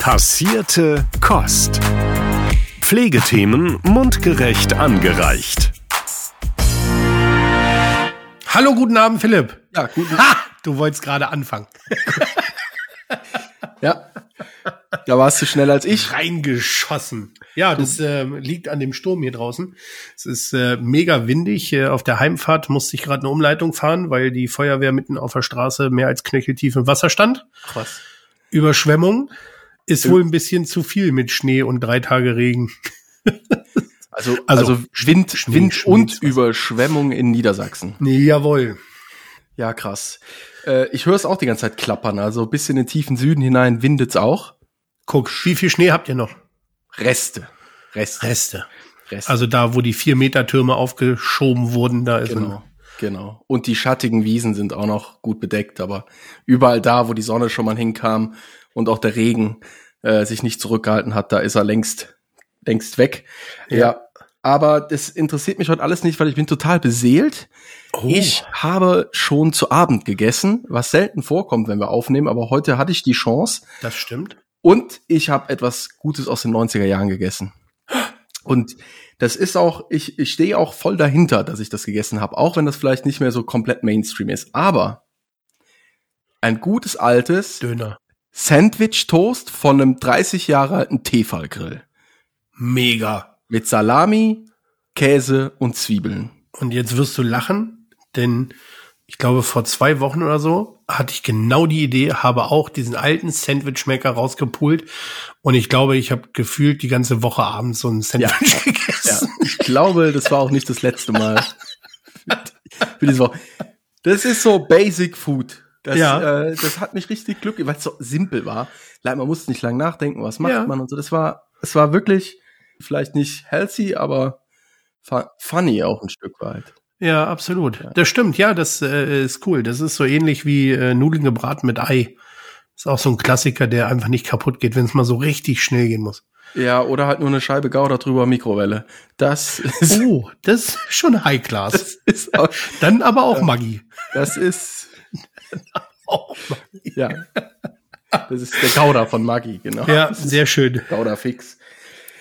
Passierte Kost. Pflegethemen mundgerecht angereicht. Hallo, guten Abend, Philipp. Ja, guten Ha! Du wolltest gerade anfangen. Ja. Da warst du schneller als ich. Reingeschossen. Ja, das äh, liegt an dem Sturm hier draußen. Es ist äh, mega windig. Äh, auf der Heimfahrt musste ich gerade eine Umleitung fahren, weil die Feuerwehr mitten auf der Straße mehr als knöcheltief im Wasser stand. Krass. Überschwemmung ist wohl ein bisschen zu viel mit Schnee und drei Tage Regen. Also, Also, also, Wind, Schnee, Wind Schnee, und was- Überschwemmung in Niedersachsen. Nee, jawohl. Ja, krass. Äh, ich höre es auch die ganze Zeit klappern. Also bis in den tiefen Süden hinein windet's auch. Guck, wie viel Schnee habt ihr noch? Reste. Reste. Reste. Reste. Also da, wo die vier Meter Türme aufgeschoben wurden, da ist genau. Genau. Und die schattigen Wiesen sind auch noch gut bedeckt, aber überall da, wo die Sonne schon mal hinkam und auch der Regen äh, sich nicht zurückgehalten hat, da ist er längst, längst weg. Ja. ja. Aber das interessiert mich heute alles nicht, weil ich bin total beseelt. Oh. Ich habe schon zu Abend gegessen, was selten vorkommt, wenn wir aufnehmen, aber heute hatte ich die Chance Das stimmt. und ich habe etwas Gutes aus den 90er Jahren gegessen. Und das ist auch, ich, ich stehe auch voll dahinter, dass ich das gegessen habe, auch wenn das vielleicht nicht mehr so komplett Mainstream ist. Aber ein gutes altes Döner. Sandwich-Toast von einem 30 Jahre alten Tefal-Grill. Mega. Mit Salami, Käse und Zwiebeln. Und jetzt wirst du lachen, denn ich glaube, vor zwei Wochen oder so hatte ich genau die Idee, habe auch diesen alten Sandwich-Maker rausgepult. Und ich glaube, ich habe gefühlt die ganze Woche abends so ein Sandwich Ja, gegessen. ich glaube, das war auch nicht das letzte Mal für diese Woche. Das ist so Basic Food. Das, Ja. äh, das hat mich richtig glücklich, weil es so simpel war. Leider, Man musste nicht lang nachdenken, was macht Ja. man und so. Das war, es war wirklich vielleicht nicht healthy, aber fu- funny auch ein Stück weit. Ja, absolut. Das stimmt, ja, das äh, ist cool. Das ist so ähnlich wie äh, Nudeln gebraten mit Ei. Ist auch so ein Klassiker, der einfach nicht kaputt geht, wenn es mal so richtig schnell gehen muss. Ja, oder halt nur eine Scheibe Gouda drüber Mikrowelle. Das ist, Oh, das ist schon High Class. das ist, auch, Dann aber auch Maggi. das ist, Oh, ja. Das ist der Gouda von Maggi, genau. ja, sehr schön. Gouda fix.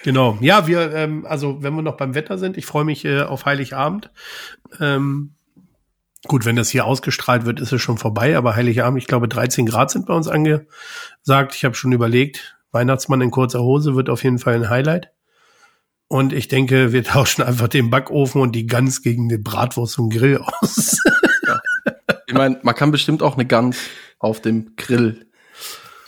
Genau. Ja, wir, ähm, also wenn wir noch beim Wetter sind, ich freue mich äh, auf Heiligabend. Ähm, gut, wenn das hier ausgestrahlt wird, ist es schon vorbei, aber Heiligabend, ich glaube 13 Grad sind bei uns angesagt. Ich habe schon überlegt, Weihnachtsmann in kurzer Hose wird auf jeden Fall ein Highlight. Und ich denke, wir tauschen einfach den Backofen und die Gans gegen die Bratwurst und Grill aus. Ich meine, man kann bestimmt auch eine Gans auf dem Grill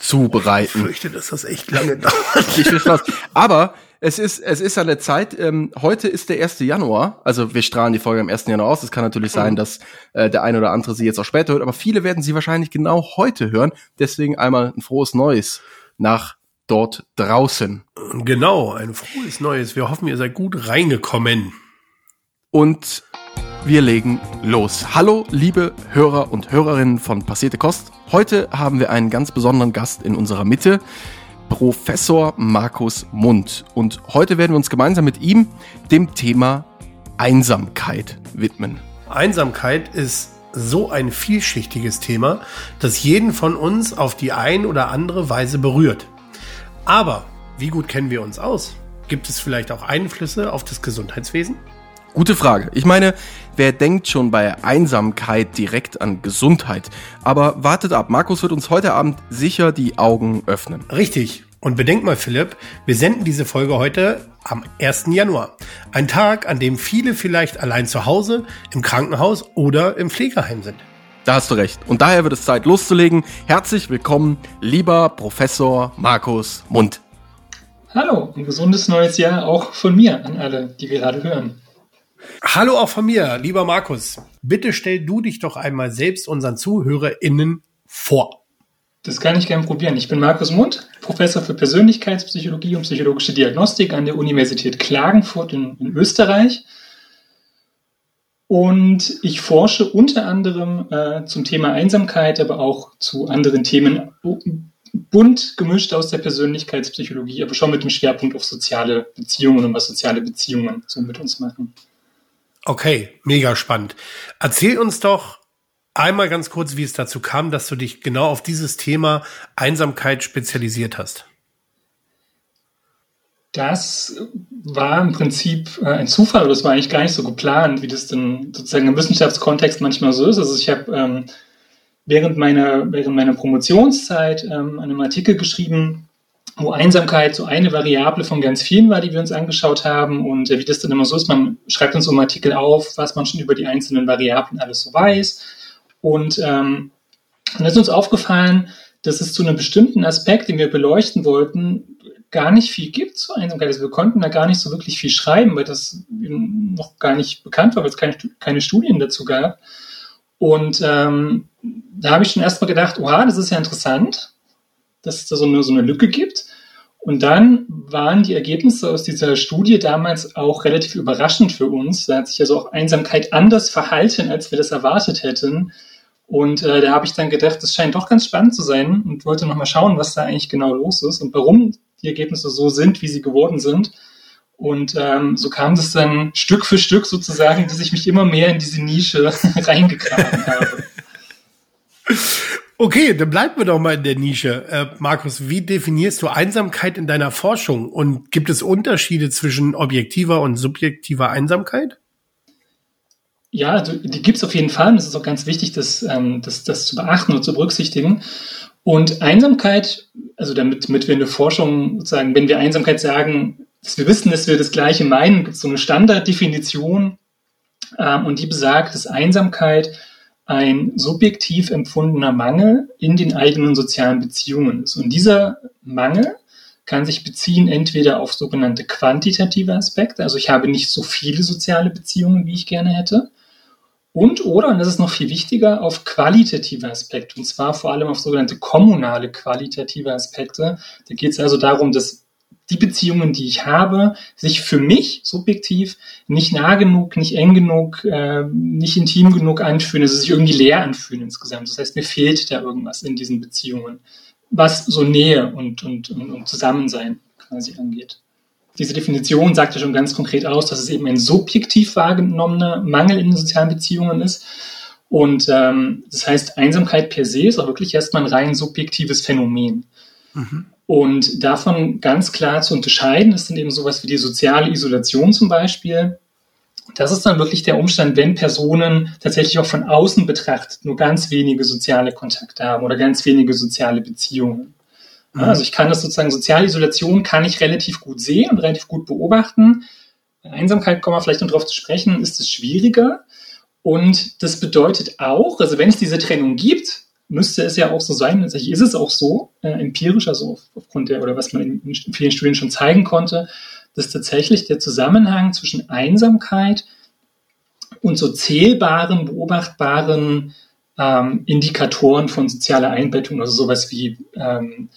Ich zubereiten. fürchte, dass das echt lange dauert. Ich will Spaß. Aber es ist, es ist an der Zeit, ähm, heute ist der 1. Januar, also wir strahlen die Folge am 1. Januar aus. Es kann natürlich sein, dass äh, der eine oder andere sie jetzt auch später hört, aber viele werden sie wahrscheinlich genau heute hören. Deswegen einmal ein frohes Neues nach dort draußen. Genau, ein frohes Neues. Wir hoffen, ihr seid gut reingekommen. Und wir legen los. Hallo, liebe Hörer und Hörerinnen von Passierte Kost. Heute haben wir einen ganz besonderen Gast in unserer Mitte, Professor Markus Mund. Und heute werden wir uns gemeinsam mit ihm dem Thema Einsamkeit widmen. Einsamkeit ist so ein vielschichtiges Thema, das jeden von uns auf die ein oder andere Weise berührt. Aber wie gut kennen wir uns aus? Gibt es vielleicht auch Einflüsse auf das Gesundheitswesen? Gute Frage. Ich meine, wer denkt schon bei Einsamkeit direkt an Gesundheit? Aber wartet ab, Markus wird uns heute Abend sicher die Augen öffnen. Richtig. Und bedenk mal, Philipp, wir senden diese Folge heute am 1. Januar. Ein Tag, an dem viele vielleicht allein zu Hause, im Krankenhaus oder im Pflegeheim sind. Da hast du recht. Und daher wird es Zeit loszulegen. Herzlich willkommen, lieber Professor Markus Mund. Hallo, ein gesundes neues Jahr auch von mir an alle, die gerade hören. Hallo auch von mir, lieber Markus. Bitte stell du dich doch einmal selbst unseren ZuhörerInnen vor. Das kann ich gerne probieren. Ich bin Markus Mund, Professor für Persönlichkeitspsychologie und psychologische Diagnostik an der Universität Klagenfurt in, in Österreich. Und ich forsche unter anderem äh, zum Thema Einsamkeit, aber auch zu anderen Themen bunt gemischt aus der Persönlichkeitspsychologie, aber schon mit dem Schwerpunkt auf soziale Beziehungen und was soziale Beziehungen so mit uns machen. Okay, mega spannend. Erzähl uns doch einmal ganz kurz, wie es dazu kam, dass du dich genau auf dieses Thema Einsamkeit spezialisiert hast. Das war im Prinzip äh, ein Zufall, das war eigentlich gar nicht so geplant, wie das denn sozusagen im Wissenschaftskontext manchmal so ist. Also ich habe ähm, während meiner, während meiner Promotionszeit ähm, einen Artikel geschrieben, wo Einsamkeit so eine Variable von ganz vielen war, die wir uns angeschaut haben. Und äh, wie das dann immer so ist, man schreibt uns so im Artikel auf, was man schon über die einzelnen Variablen alles so weiß. Und ähm, dann ist uns aufgefallen, dass es zu einem bestimmten Aspekt, den wir beleuchten wollten, gar nicht viel gibt zur Einsamkeit. Also wir konnten da gar nicht so wirklich viel schreiben, weil das noch gar nicht bekannt war, weil es keine, keine Studien dazu gab. Und ähm, da habe ich schon erstmal gedacht, oha, das ist ja interessant, dass es da so eine, so eine Lücke gibt. Und dann waren die Ergebnisse aus dieser Studie damals auch relativ überraschend für uns. Da hat sich also auch Einsamkeit anders verhalten, als wir das erwartet hätten. Und äh, da habe ich dann gedacht, das scheint doch ganz spannend zu sein und wollte nochmal schauen, was da eigentlich genau los ist und warum die Ergebnisse so sind, wie sie geworden sind. Und ähm, so kam das dann Stück für Stück sozusagen, dass ich mich immer mehr in diese Nische reingegraben habe. Okay, dann bleiben wir doch mal in der Nische. Äh, Markus, wie definierst du Einsamkeit in deiner Forschung? Und gibt es Unterschiede zwischen objektiver und subjektiver Einsamkeit? Ja, also die gibt es auf jeden Fall. Und es ist auch ganz wichtig, das, ähm, das, das zu beachten und zu berücksichtigen. Und Einsamkeit, also damit, damit wir in der Forschung sozusagen, wenn wir Einsamkeit sagen, dass wir wissen, dass wir das Gleiche meinen, gibt es so eine Standarddefinition. Ähm, und die besagt, dass Einsamkeit ein subjektiv empfundener Mangel in den eigenen sozialen Beziehungen ist. Und dieser Mangel kann sich beziehen entweder auf sogenannte quantitative Aspekte, also ich habe nicht so viele soziale Beziehungen, wie ich gerne hätte, und oder, und das ist noch viel wichtiger, auf qualitative Aspekte, und zwar vor allem auf sogenannte kommunale qualitative Aspekte. Da geht es also darum, dass die Beziehungen, die ich habe, sich für mich subjektiv nicht nah genug, nicht eng genug, äh, nicht intim genug anfühlen, dass sie sich irgendwie leer anfühlen insgesamt. Das heißt, mir fehlt da irgendwas in diesen Beziehungen, was so Nähe und, und, und, und Zusammensein quasi angeht diese Definition sagt ja schon ganz konkret aus, dass es eben ein subjektiv wahrgenommener Mangel in den sozialen Beziehungen ist. Und ähm, das heißt, Einsamkeit per se ist auch wirklich erstmal ein rein subjektives Phänomen. Mhm. Und davon ganz klar zu unterscheiden ist dann eben sowas wie die soziale Isolation zum Beispiel. Das ist dann wirklich der Umstand, wenn Personen tatsächlich auch von außen betrachtet nur ganz wenige soziale Kontakte haben oder ganz wenige soziale Beziehungen. Mhm. Also ich kann das sozusagen, soziale Isolation kann ich relativ gut sehen und relativ gut beobachten. Einsamkeit, kommen wir vielleicht noch drauf zu sprechen, ist es schwieriger. Und das bedeutet auch, also wenn es diese Trennung gibt, müsste es ja auch so sein, tatsächlich ist es auch so, äh, empirisch, also auf, aufgrund der, oder was man in, in vielen Studien schon zeigen konnte, dass tatsächlich der Zusammenhang zwischen Einsamkeit und so zählbaren, beobachtbaren ähm, Indikatoren von sozialer Einbettung, also sowas wie ähm,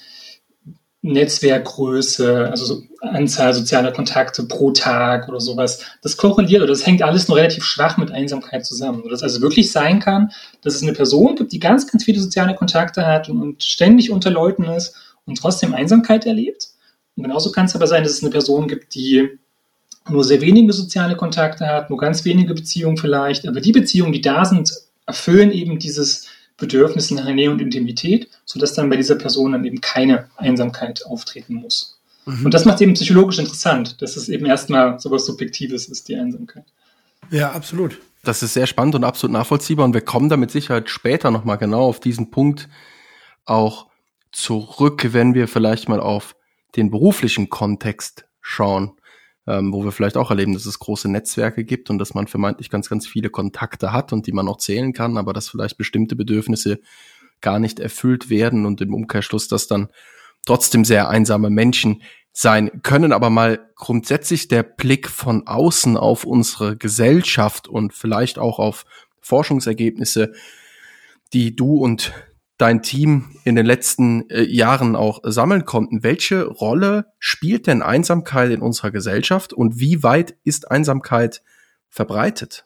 Netzwerkgröße, also so Anzahl sozialer Kontakte pro Tag oder sowas, das korreliert oder das hängt alles nur relativ schwach mit Einsamkeit zusammen. Dass also wirklich sein kann, dass es eine Person gibt, die ganz, ganz viele soziale Kontakte hat und, und ständig unter Leuten ist und trotzdem Einsamkeit erlebt. Und genauso kann es aber sein, dass es eine Person gibt, die nur sehr wenige soziale Kontakte hat, nur ganz wenige Beziehungen vielleicht, aber die Beziehungen, die da sind, erfüllen eben dieses Bedürfnis nach Nähe und Intimität, sodass dann bei dieser Person dann eben keine Einsamkeit auftreten muss. Mhm. Und das macht eben psychologisch interessant, dass es eben erstmal sowas Subjektives ist, die Einsamkeit. Ja, absolut. Das ist sehr spannend und absolut nachvollziehbar und wir kommen da mit Sicherheit später nochmal genau auf diesen Punkt auch zurück, wenn wir vielleicht mal auf den beruflichen Kontext schauen ähm, wo wir vielleicht auch erleben, dass es große Netzwerke gibt und dass man vermeintlich ganz, ganz viele Kontakte hat und die man auch zählen kann, aber dass vielleicht bestimmte Bedürfnisse gar nicht erfüllt werden und im Umkehrschluss, dass dann trotzdem sehr einsame Menschen sein können, aber mal grundsätzlich der Blick von außen auf unsere Gesellschaft und vielleicht auch auf Forschungsergebnisse, die du und dein Team in den letzten äh, Jahren auch sammeln konnten. Welche Rolle spielt denn Einsamkeit in unserer Gesellschaft und wie weit ist Einsamkeit verbreitet?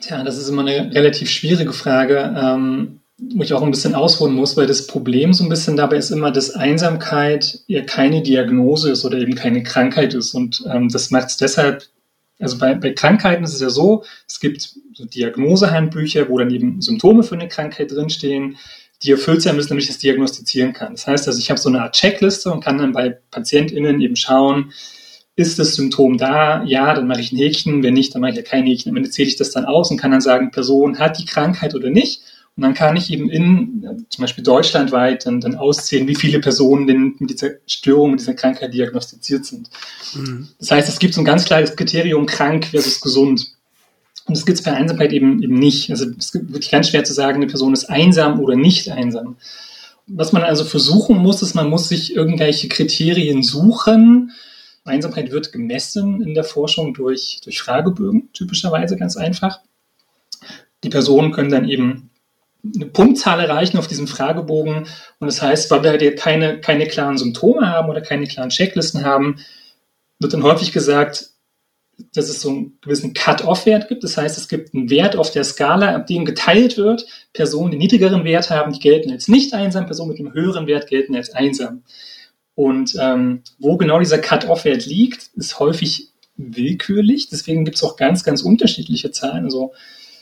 Tja, das ist immer eine relativ schwierige Frage, ähm, wo ich auch ein bisschen ausholen muss, weil das Problem so ein bisschen dabei ist immer, dass Einsamkeit ja keine Diagnose ist oder eben keine Krankheit ist. Und ähm, das macht es deshalb also bei, bei Krankheiten ist es ja so, es gibt so Diagnosehandbücher, wo dann eben Symptome für eine Krankheit drinstehen. die erfüllt sein müssen, damit ich das diagnostizieren kann. Das heißt also, ich habe so eine Art Checkliste und kann dann bei PatientInnen eben schauen, ist das Symptom da? Ja, dann mache ich ein Häkchen. Wenn nicht, dann mache ich ja kein Häkchen. Am Ende zähle ich das dann aus und kann dann sagen, Person hat die Krankheit oder nicht. Und dann kann ich eben in, zum Beispiel deutschlandweit, dann, dann auszählen, wie viele Personen denn mit dieser Störung, mit dieser Krankheit diagnostiziert sind. Mhm. Das heißt, es gibt so ein ganz klares Kriterium, krank versus gesund. Und das gibt es bei Einsamkeit eben, eben nicht. Also es ist wirklich ganz schwer zu sagen, eine Person ist einsam oder nicht einsam. Was man also versuchen muss, ist, man muss sich irgendwelche Kriterien suchen. Einsamkeit wird gemessen in der Forschung durch, durch Fragebögen, typischerweise ganz einfach. Die Personen können dann eben eine Punktzahl erreichen auf diesem Fragebogen. Und das heißt, weil wir halt keine, keine klaren Symptome haben oder keine klaren Checklisten haben, wird dann häufig gesagt, dass es so einen gewissen Cut-off-Wert gibt. Das heißt, es gibt einen Wert auf der Skala, ab dem geteilt wird. Personen, die niedrigeren Wert haben, die gelten als nicht einsam. Personen mit einem höheren Wert gelten als einsam. Und ähm, wo genau dieser Cut-off-Wert liegt, ist häufig willkürlich. Deswegen gibt es auch ganz, ganz unterschiedliche Zahlen. Also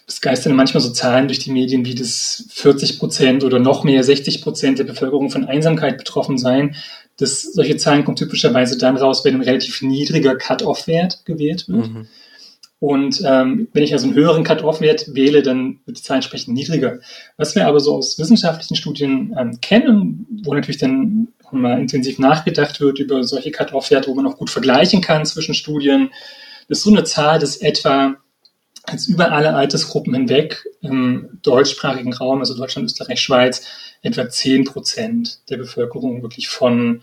es geistern manchmal so Zahlen durch die Medien, wie das 40 Prozent oder noch mehr 60 Prozent der Bevölkerung von Einsamkeit betroffen seien. Das, solche Zahlen kommen typischerweise dann raus, wenn ein relativ niedriger Cut-off-Wert gewählt wird. Mhm. Und ähm, wenn ich also einen höheren Cut-off-Wert wähle, dann wird die Zahl entsprechend niedriger. Was wir aber so aus wissenschaftlichen Studien ähm, kennen, wo natürlich dann mal intensiv nachgedacht wird über solche Cut-off-Werte, wo man auch gut vergleichen kann zwischen Studien, das ist so eine Zahl, dass etwa jetzt über alle Altersgruppen hinweg im deutschsprachigen Raum, also Deutschland, Österreich, Schweiz, etwa 10 Prozent der Bevölkerung wirklich von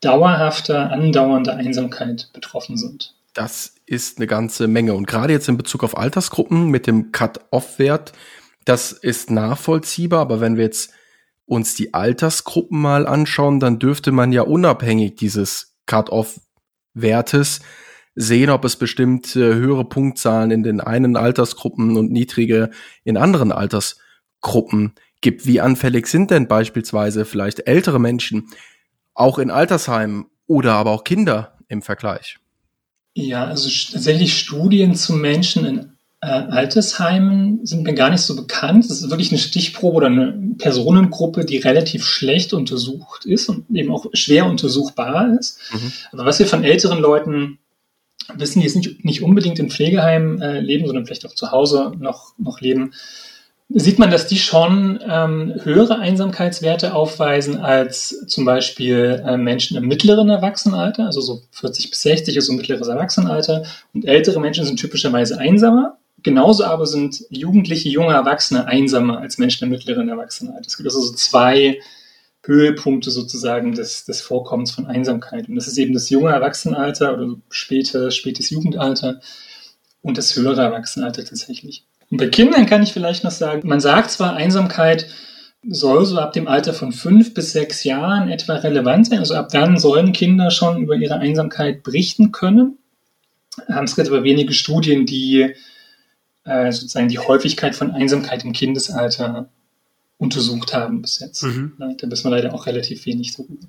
dauerhafter, andauernder Einsamkeit betroffen sind. Das ist eine ganze Menge. Und gerade jetzt in Bezug auf Altersgruppen mit dem Cut-Off-Wert, das ist nachvollziehbar. Aber wenn wir jetzt uns die Altersgruppen mal anschauen, dann dürfte man ja unabhängig dieses Cut-Off-Wertes sehen, ob es bestimmt äh, höhere Punktzahlen in den einen Altersgruppen und niedrige in anderen Altersgruppen gibt. Wie anfällig sind denn beispielsweise vielleicht ältere Menschen auch in Altersheimen oder aber auch Kinder im Vergleich? Ja, also tatsächlich Studien zu Menschen in äh, Altersheimen sind mir gar nicht so bekannt. Das ist wirklich eine Stichprobe oder eine Personengruppe, die relativ schlecht untersucht ist und eben auch schwer untersuchbar ist. Mhm. Aber was wir von älteren Leuten wissen, die jetzt nicht, nicht unbedingt in Pflegeheimen äh, leben, sondern vielleicht auch zu Hause noch, noch leben, sieht man, dass die schon ähm, höhere Einsamkeitswerte aufweisen als zum Beispiel äh, Menschen im mittleren Erwachsenenalter, also so 40 bis 60 ist so mittleres Erwachsenenalter. Und ältere Menschen sind typischerweise einsamer. Genauso aber sind jugendliche, junge Erwachsene einsamer als Menschen im mittleren Erwachsenenalter. Es gibt also so zwei Höhepunkte sozusagen des, des Vorkommens von Einsamkeit. Und das ist eben das junge Erwachsenenalter oder späte, spätes Jugendalter und das höhere Erwachsenenalter tatsächlich. Und bei Kindern kann ich vielleicht noch sagen, man sagt zwar, Einsamkeit soll so ab dem Alter von fünf bis sechs Jahren etwa relevant sein. Also ab dann sollen Kinder schon über ihre Einsamkeit berichten können. Es gibt aber wenige Studien, die äh, sozusagen die Häufigkeit von Einsamkeit im Kindesalter untersucht haben bis jetzt. Mhm. Da wissen wir leider auch relativ wenig darüber.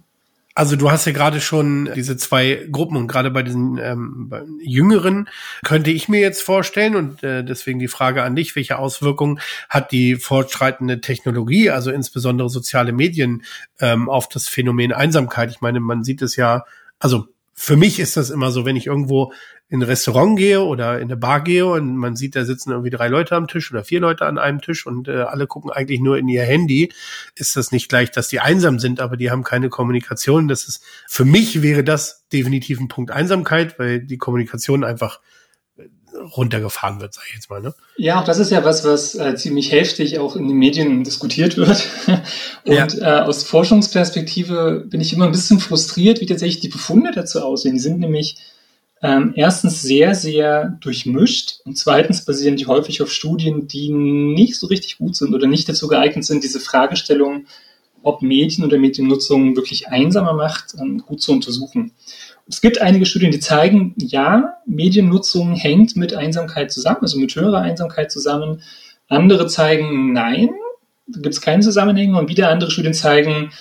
Also du hast ja gerade schon diese zwei Gruppen und gerade bei diesen ähm, bei Jüngeren könnte ich mir jetzt vorstellen und äh, deswegen die Frage an dich, welche Auswirkungen hat die fortschreitende Technologie, also insbesondere soziale Medien, ähm, auf das Phänomen Einsamkeit? Ich meine, man sieht es ja, also für mich ist das immer so, wenn ich irgendwo in ein Restaurant gehe oder in eine Bar gehe und man sieht, da sitzen irgendwie drei Leute am Tisch oder vier Leute an einem Tisch und äh, alle gucken eigentlich nur in ihr Handy, ist das nicht gleich, dass die einsam sind, aber die haben keine Kommunikation. Das ist, für mich wäre das definitiv ein Punkt Einsamkeit, weil die Kommunikation einfach runtergefahren wird, sage ich jetzt mal. Ne? Ja, auch das ist ja was, was äh, ziemlich heftig auch in den Medien diskutiert wird. Und ja. äh, aus Forschungsperspektive bin ich immer ein bisschen frustriert, wie tatsächlich die Befunde dazu aussehen. Die sind nämlich ähm, erstens sehr, sehr durchmischt und zweitens basieren die häufig auf Studien, die nicht so richtig gut sind oder nicht dazu geeignet sind, diese Fragestellung, ob Medien oder Mediennutzung wirklich einsamer macht, ähm, gut zu untersuchen. Es gibt einige Studien, die zeigen, ja, Mediennutzung hängt mit Einsamkeit zusammen, also mit höherer Einsamkeit zusammen. Andere zeigen, nein, da gibt es keinen Zusammenhang. Und wieder andere Studien zeigen,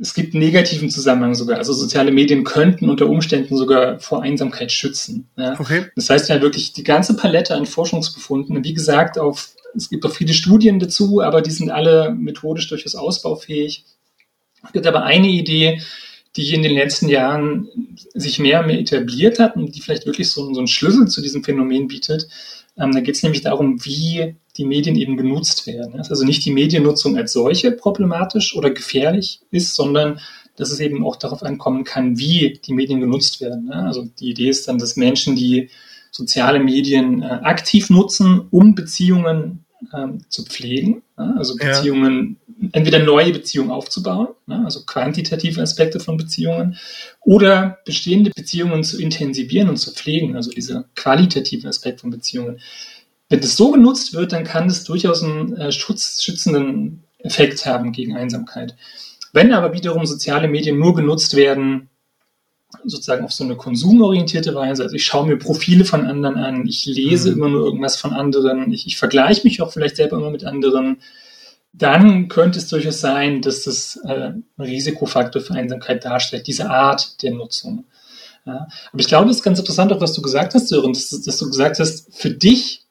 es gibt einen negativen Zusammenhang sogar. Also soziale Medien könnten unter Umständen sogar vor Einsamkeit schützen. Ja. Okay. Das heißt ja wirklich die ganze Palette an Forschungsbefunden, wie gesagt, auf es gibt auch viele Studien dazu, aber die sind alle methodisch durchaus ausbaufähig. Es gibt aber eine Idee, die in den letzten Jahren sich mehr und mehr etabliert hat und die vielleicht wirklich so, so einen Schlüssel zu diesem Phänomen bietet. Ähm, da geht es nämlich darum, wie die Medien eben genutzt werden. Also nicht die Mediennutzung als solche problematisch oder gefährlich ist, sondern dass es eben auch darauf ankommen kann, wie die Medien genutzt werden. Also die Idee ist dann, dass Menschen, die soziale Medien äh, aktiv nutzen, um Beziehungen ähm, zu pflegen, also Beziehungen, ja. Entweder neue Beziehungen aufzubauen, ne? also quantitative Aspekte von Beziehungen, oder bestehende Beziehungen zu intensivieren und zu pflegen, also dieser qualitative Aspekt von Beziehungen. Wenn das so genutzt wird, dann kann das durchaus einen äh, schutz, schützenden Effekt haben gegen Einsamkeit. Wenn aber wiederum soziale Medien nur genutzt werden, sozusagen auf so eine konsumorientierte Weise, also ich schaue mir Profile von anderen an, ich lese mhm. immer nur irgendwas von anderen, ich, ich vergleiche mich auch vielleicht selber immer mit anderen, dann könnte es durchaus sein, dass das äh, ein Risikofaktor für Einsamkeit darstellt, diese Art der Nutzung. Ja. Aber ich glaube, es ist ganz interessant, auch was du gesagt hast, Sören, dass, dass du gesagt hast, für dich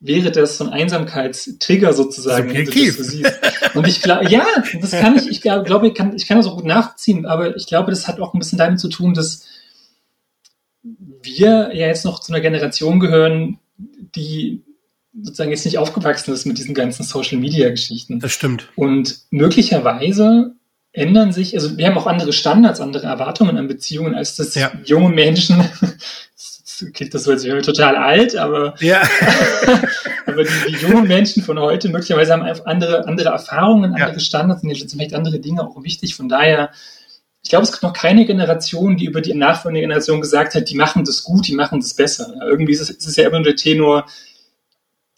wäre das so ein Einsamkeitstrigger sozusagen. Subjektiv. Und ich glaube, ja, das kann ich, ich glaube, ich kann, ich kann das auch gut nachziehen, aber ich glaube, das hat auch ein bisschen damit zu tun, dass wir ja jetzt noch zu einer Generation gehören, die sozusagen jetzt nicht aufgewachsen ist mit diesen ganzen Social Media Geschichten. Das stimmt. Und möglicherweise ändern sich, also wir haben auch andere Standards, andere Erwartungen an Beziehungen, als das ja. junge Menschen klingt das so, als wären wir total alt, aber, ja. aber die, die, jungen Menschen von heute möglicherweise haben einfach andere, andere Erfahrungen, andere ja. Standards und jetzt sind vielleicht andere Dinge auch wichtig. Von daher, ich glaube, es gibt noch keine Generation, die über die nachfolgende Generation gesagt hat, die machen das gut, die machen das besser. Irgendwie ist es, ist es ja immer nur der Tenor,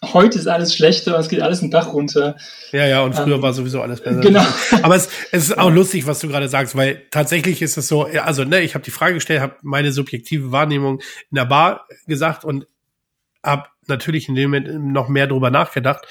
heute ist alles schlechter, es geht alles den Bach runter. Ja, ja, und früher ähm, war sowieso alles besser. Genau. Aber es, es ist auch lustig, was du gerade sagst, weil tatsächlich ist es so, also ne, ich habe die Frage gestellt, habe meine subjektive Wahrnehmung in der Bar gesagt und habe natürlich in dem Moment noch mehr drüber nachgedacht.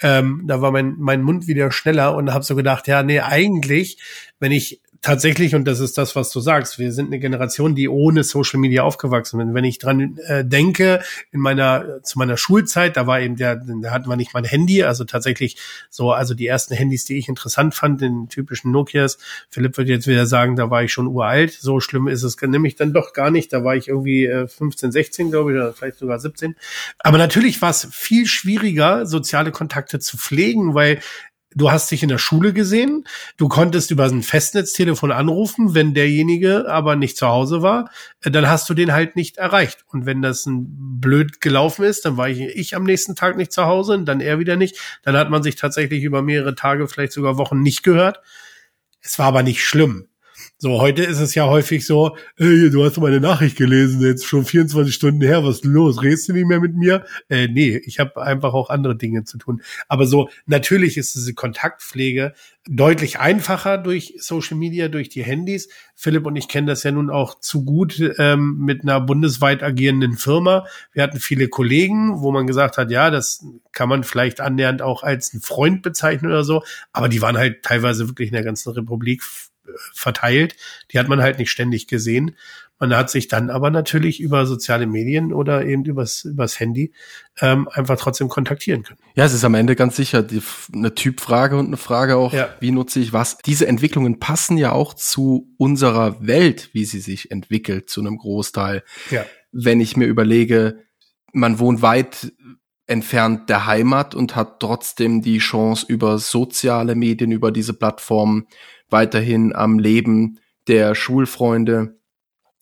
Ähm, da war mein, mein Mund wieder schneller und habe so gedacht, ja, nee, eigentlich, wenn ich tatsächlich, und das ist das, was du sagst, wir sind eine Generation, die ohne Social Media aufgewachsen sind. Wenn ich dran äh, denke, in meiner, zu meiner Schulzeit, da war eben der, da hatten wir nicht mein Handy, also tatsächlich so, also die ersten Handys, die ich interessant fand, den typischen Nokias. Philipp wird jetzt wieder sagen, da war ich schon uralt. So schlimm ist es nämlich dann doch gar nicht. Da war ich irgendwie äh, 15, 16, glaube ich, oder vielleicht sogar 17. Aber natürlich war es viel schwieriger, soziale Kontakte zu pflegen, weil du hast dich in der Schule gesehen, du konntest über ein Festnetztelefon anrufen, wenn derjenige aber nicht zu Hause war, äh, dann hast du den halt nicht erreicht. Und wenn das ein blöd gelaufen ist, dann war ich, ich am nächsten Tag nicht zu Hause, dann er wieder nicht, dann hat man sich tatsächlich über mehrere Tage, vielleicht sogar Wochen nicht gehört. Es war aber nicht schlimm. So, heute ist es ja häufig so, hey, du hast meine Nachricht gelesen, jetzt schon 24 Stunden her, was ist los? Redest du nicht mehr mit mir? Äh, nee, ich habe einfach auch andere Dinge zu tun. Aber so, natürlich ist diese Kontaktpflege deutlich einfacher durch Social Media, durch die Handys. Philipp und ich kennen das ja nun auch zu gut ähm, mit einer bundesweit agierenden Firma. Wir hatten viele Kollegen, wo man gesagt hat, ja, das kann man vielleicht annähernd auch als einen Freund bezeichnen oder so, aber die waren halt teilweise wirklich in der ganzen Republik verteilt. Die hat man halt nicht ständig gesehen. Man hat sich dann aber natürlich über soziale Medien oder eben übers, übers Handy ähm, einfach trotzdem kontaktieren können. Ja, es ist am Ende ganz sicher die, eine Typfrage und eine Frage auch, ja. wie nutze ich was. Diese Entwicklungen passen ja auch zu unserer Welt, wie sie sich entwickelt, zu einem Großteil. Ja. Wenn ich mir überlege, man wohnt weit entfernt der Heimat und hat trotzdem die Chance über soziale Medien, über diese Plattformen weiterhin am Leben der Schulfreunde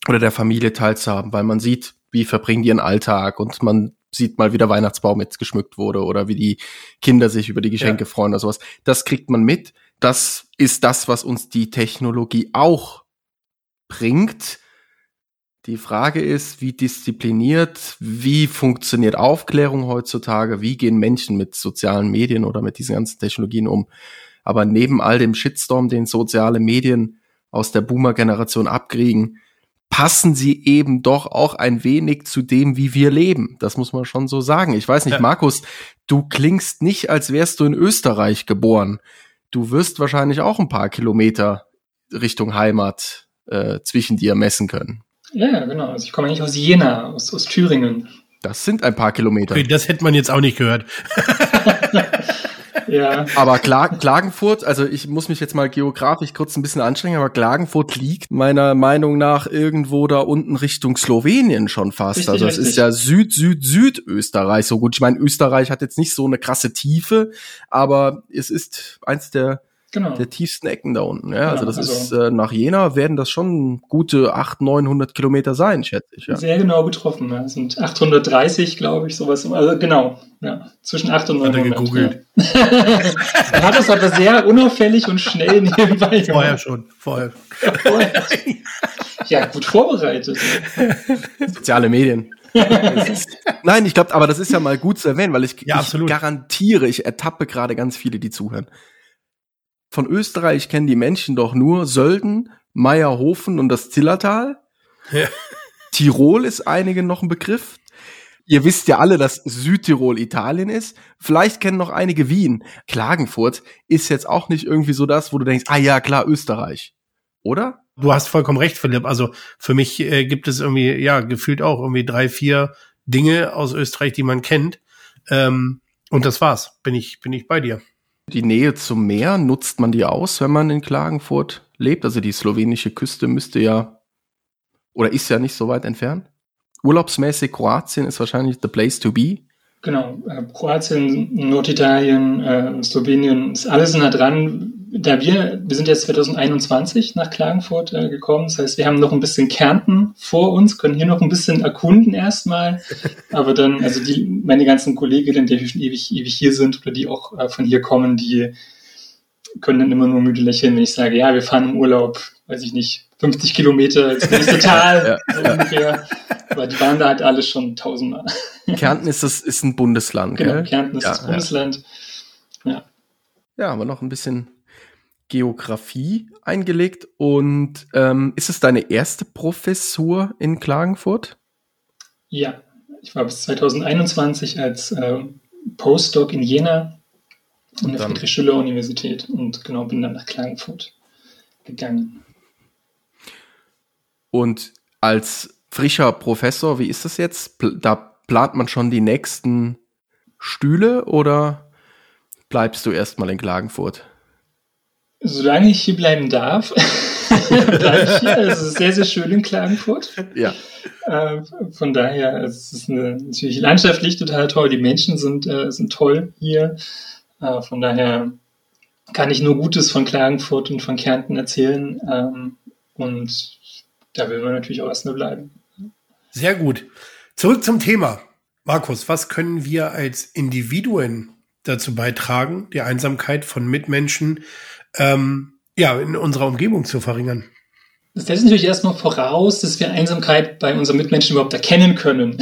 oder der Familie teilzuhaben, weil man sieht, wie verbringen die ihren Alltag und man sieht mal, wie der Weihnachtsbaum jetzt geschmückt wurde oder wie die Kinder sich über die Geschenke ja. freuen oder sowas. Das kriegt man mit. Das ist das, was uns die Technologie auch bringt. Die Frage ist, wie diszipliniert, wie funktioniert Aufklärung heutzutage, wie gehen Menschen mit sozialen Medien oder mit diesen ganzen Technologien um. Aber neben all dem Shitstorm, den soziale Medien aus der Boomer-Generation abkriegen, passen sie eben doch auch ein wenig zu dem, wie wir leben. Das muss man schon so sagen. Ich weiß nicht, ja. Markus, du klingst nicht, als wärst du in Österreich geboren. Du wirst wahrscheinlich auch ein paar Kilometer Richtung Heimat äh, zwischen dir messen können. Ja, genau. Also ich komme eigentlich aus Jena, aus, aus Thüringen. Das sind ein paar Kilometer. Okay, das hätte man jetzt auch nicht gehört. ja. Aber Kla Klagenfurt, also ich muss mich jetzt mal geografisch kurz ein bisschen anstrengen, aber Klagenfurt liegt meiner Meinung nach irgendwo da unten Richtung Slowenien schon fast. Richtig, also es ist ja Süd, Süd, Südösterreich. So gut, ich meine, Österreich hat jetzt nicht so eine krasse Tiefe, aber es ist eins der Genau. Der tiefsten Ecken da unten. Ja, also genau, also das also ist äh, nach Jena werden das schon gute 800, 900 Kilometer sein, schätze ich. Ja. Sehr genau getroffen. Ja. Das sind 830, glaube ich, sowas. Also genau, ja, zwischen 8 und 900. Hat er gegoogelt. Ja. er hat das aber sehr unauffällig und schnell nebenbei gemacht. Vorher schon, vorher. Ja, vorher. ja gut vorbereitet. Soziale Medien. Nein, ich glaube, aber das ist ja mal gut zu erwähnen, weil ich, ja, ich garantiere, ich ertappe gerade ganz viele, die zuhören von Österreich kennen die Menschen doch nur Sölden, Meierhofen und das Zillertal. Ja. Tirol ist einigen noch ein Begriff. Ihr wisst ja alle, dass Südtirol Italien ist. Vielleicht kennen noch einige Wien. Klagenfurt ist jetzt auch nicht irgendwie so das, wo du denkst, ah ja, klar, Österreich. Oder? Du hast vollkommen recht, Philipp. Also für mich äh, gibt es irgendwie, ja, gefühlt auch irgendwie drei, vier Dinge aus Österreich, die man kennt. Ähm, und das war's. Bin ich, bin ich bei dir. Die Nähe zum Meer, nutzt man die aus, wenn man in Klagenfurt lebt? Also die slowenische Küste müsste ja oder ist ja nicht so weit entfernt. Urlaubsmäßig Kroatien ist wahrscheinlich the place to be. Genau, äh, Kroatien, Norditalien, äh, Slowenien, ist alles nah dran. Da wir, wir sind jetzt 2021 nach Klagenfurt äh, gekommen, das heißt, wir haben noch ein bisschen Kärnten vor uns, können hier noch ein bisschen erkunden erstmal, aber dann, also die, meine ganzen Kolleginnen, die schon ewig, ewig hier sind oder die auch äh, von hier kommen, die können dann immer nur müde lächeln, wenn ich sage, ja, wir fahren im Urlaub, weiß ich nicht, 50 Kilometer ins nächste Tal, ja, so ungefähr. Aber die waren da halt alle schon tausendmal. Kärnten ist das, ist ein Bundesland, genau, gell? Kärnten ist ja, das Bundesland. Ja. Ja, aber noch ein bisschen Geografie eingelegt. Und ähm, ist es deine erste Professur in Klagenfurt? Ja, ich war bis 2021 als äh, Postdoc in Jena an der Friedrich-Schiller-Universität und genau bin dann nach Klagenfurt gegangen. Und als frischer Professor, wie ist das jetzt? Da plant man schon die nächsten Stühle oder bleibst du erstmal in Klagenfurt? Solange ich hier bleiben darf, bleibe ich hier. Es ist sehr, sehr schön in Klagenfurt. Ja. Äh, von daher, es ist eine, natürlich landschaftlich total toll. Die Menschen sind, äh, sind toll hier. Äh, von daher kann ich nur Gutes von Klagenfurt und von Kärnten erzählen. Ähm, und da will man natürlich auch erstmal bleiben. Sehr gut. Zurück zum Thema. Markus, was können wir als Individuen dazu beitragen, die Einsamkeit von Mitmenschen ähm, ja, in unserer Umgebung zu verringern. Das setzt natürlich erstmal voraus, dass wir Einsamkeit bei unseren Mitmenschen überhaupt erkennen können.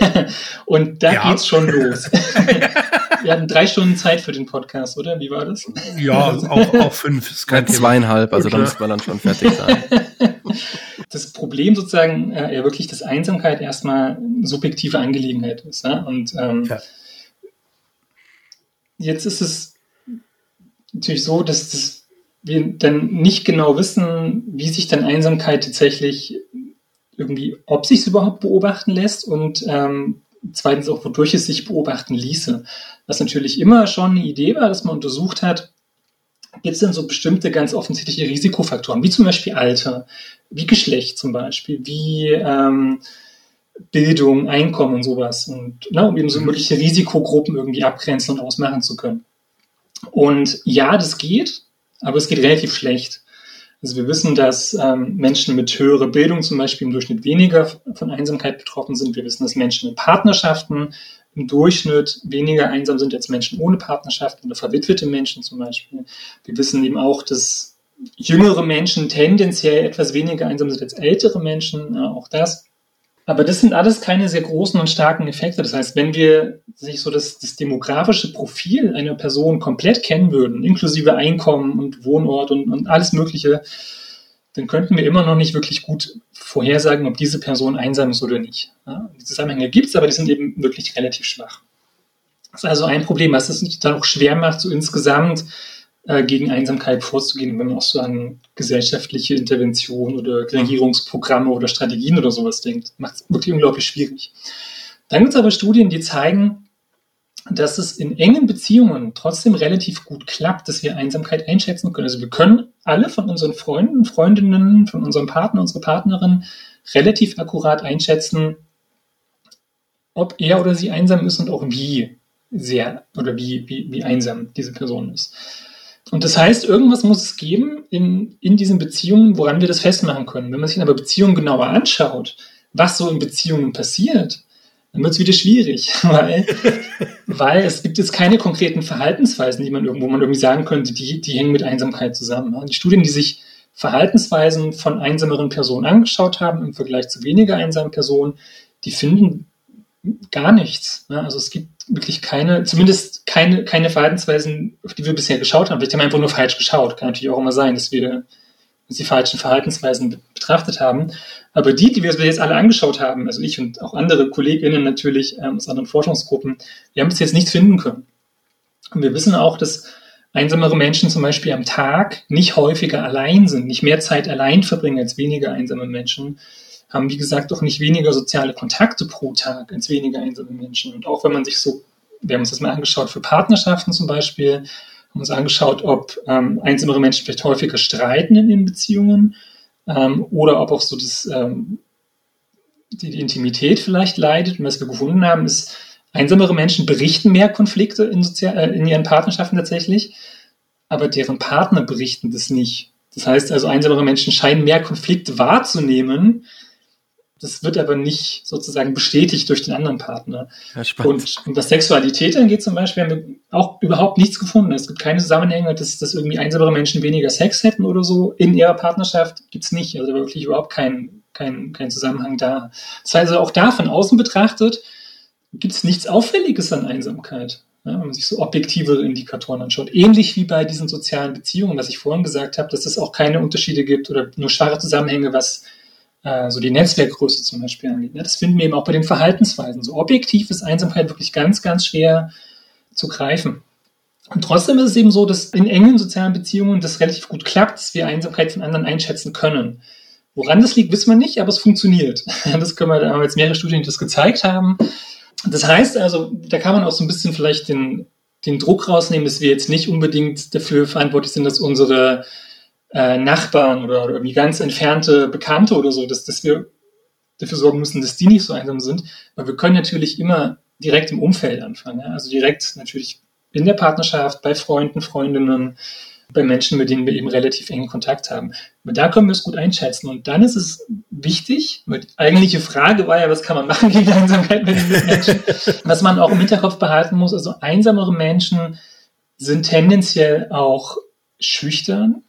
Und da ja. geht's schon los. wir hatten drei Stunden Zeit für den Podcast, oder? Wie war das? Ja, auch, auch fünf. Ist kein zweieinhalb, also da müsste man dann schon fertig sein. Das Problem sozusagen äh, ja wirklich, dass Einsamkeit erstmal subjektive Angelegenheit ist. Ja? Und ähm, ja. jetzt ist es natürlich so, dass das, wir dann nicht genau wissen, wie sich dann Einsamkeit tatsächlich irgendwie, ob sich es überhaupt beobachten lässt und ähm, zweitens auch, wodurch es sich beobachten ließe. Was natürlich immer schon eine Idee war, dass man untersucht hat, gibt es denn so bestimmte ganz offensichtliche Risikofaktoren, wie zum Beispiel Alter, wie Geschlecht zum Beispiel, wie ähm, Bildung, Einkommen und sowas. Und na, ne, um eben so mögliche Risikogruppen irgendwie abgrenzen und ausmachen zu können. Und ja, das geht, aber es geht relativ schlecht. Also wir wissen, dass ähm, Menschen mit höherer Bildung zum Beispiel im Durchschnitt weniger von Einsamkeit betroffen sind. Wir wissen, dass Menschen in Partnerschaften im Durchschnitt weniger einsam sind als Menschen ohne Partnerschaft oder verwitwete Menschen zum Beispiel. Wir wissen eben auch, dass jüngere Menschen tendenziell etwas weniger einsam sind als ältere Menschen. Auch das. Aber das sind alles keine sehr großen und starken Effekte. Das heißt, wenn wir sich so das, das demografische Profil einer Person komplett kennen würden, inklusive Einkommen und Wohnort und, und alles Mögliche, dann könnten wir immer noch nicht wirklich gut vorhersagen, ob diese Person einsam ist oder nicht. Ja, die Zusammenhänge gibt es, aber die sind eben wirklich relativ schwach. Das ist also ein Problem, was es dann auch schwer macht, so insgesamt äh, gegen Einsamkeit vorzugehen, wenn man auch so an gesellschaftliche Intervention oder Regierungsprogramme oder Strategien oder sowas denkt. Macht es wirklich unglaublich schwierig. Dann gibt es aber Studien, die zeigen, dass es in engen Beziehungen trotzdem relativ gut klappt, dass wir Einsamkeit einschätzen können. Also wir können alle von unseren Freunden, Freundinnen, von unserem Partner, unserer Partnerin relativ akkurat einschätzen, ob er oder sie einsam ist und auch wie sehr oder wie, wie, wie einsam diese Person ist. Und das heißt, irgendwas muss es geben in, in diesen Beziehungen, woran wir das festmachen können. Wenn man sich aber Beziehungen genauer anschaut, was so in Beziehungen passiert, dann wird es wieder schwierig, weil, weil es gibt jetzt keine konkreten Verhaltensweisen, die man irgendwo man irgendwie sagen könnte, die, die hängen mit Einsamkeit zusammen. Die Studien, die sich Verhaltensweisen von einsameren Personen angeschaut haben im Vergleich zu weniger einsamen Personen, die finden gar nichts. Also es gibt wirklich keine, zumindest keine, keine Verhaltensweisen, auf die wir bisher geschaut haben. Vielleicht haben wir einfach nur falsch geschaut. Kann natürlich auch immer sein, dass wir die falschen Verhaltensweisen betrachtet haben. Aber die, die wir jetzt alle angeschaut haben, also ich und auch andere KollegInnen natürlich ähm, aus anderen Forschungsgruppen, wir haben bis jetzt nichts finden können. Und wir wissen auch, dass einsamere Menschen zum Beispiel am Tag nicht häufiger allein sind, nicht mehr Zeit allein verbringen als weniger einsame Menschen, haben wie gesagt auch nicht weniger soziale Kontakte pro Tag als weniger einsame Menschen. Und auch wenn man sich so, wir haben uns das mal angeschaut für Partnerschaften zum Beispiel, haben uns angeschaut, ob ähm, einsamere Menschen vielleicht häufiger streiten in ihren Beziehungen ähm, oder ob auch so das, ähm, die, die Intimität vielleicht leidet. Und was wir gefunden haben, ist, einsamere Menschen berichten mehr Konflikte in, sozial, äh, in ihren Partnerschaften tatsächlich, aber deren Partner berichten das nicht. Das heißt also, einsamere Menschen scheinen mehr Konflikte wahrzunehmen, das wird aber nicht sozusagen bestätigt durch den anderen Partner. Ja, und, und was Sexualität angeht zum Beispiel, haben wir auch überhaupt nichts gefunden. Es gibt keine Zusammenhänge, dass, dass irgendwie einsamere Menschen weniger Sex hätten oder so in ihrer Partnerschaft. Gibt's nicht. Also wirklich überhaupt kein, kein, kein Zusammenhang da. Das heißt also auch da von außen betrachtet, gibt's nichts Auffälliges an Einsamkeit. Ja, wenn man sich so objektive Indikatoren anschaut. Ähnlich wie bei diesen sozialen Beziehungen, was ich vorhin gesagt habe, dass es auch keine Unterschiede gibt oder nur starre Zusammenhänge, was äh, so die Netzwerkgröße zum Beispiel angeht. Ne? Das finden wir eben auch bei den Verhaltensweisen. So objektiv ist Einsamkeit wirklich ganz, ganz schwer zu greifen. Und trotzdem ist es eben so, dass in engen sozialen Beziehungen das relativ gut klappt, dass wir Einsamkeit von anderen einschätzen können. Woran das liegt, wissen wir nicht, aber es funktioniert. Das können wir, da haben wir jetzt mehrere Studien, die das gezeigt haben. Das heißt also, da kann man auch so ein bisschen vielleicht den, den Druck rausnehmen, dass wir jetzt nicht unbedingt dafür verantwortlich sind, dass unsere äh, Nachbarn oder, irgendwie ganz entfernte Bekannte oder so, dass, dass wir dafür sorgen müssen, dass die nicht so einsam sind. Aber wir können natürlich immer direkt im Umfeld anfangen. Ja? Also direkt natürlich in der Partnerschaft, bei Freunden, Freundinnen, bei Menschen, mit denen wir eben relativ engen Kontakt haben. Aber da können wir es gut einschätzen. Und dann ist es wichtig, die eigentliche Frage war ja, was kann man machen gegen Einsamkeit mit den Menschen? Was man auch im Hinterkopf behalten muss, also einsamere Menschen sind tendenziell auch schüchtern,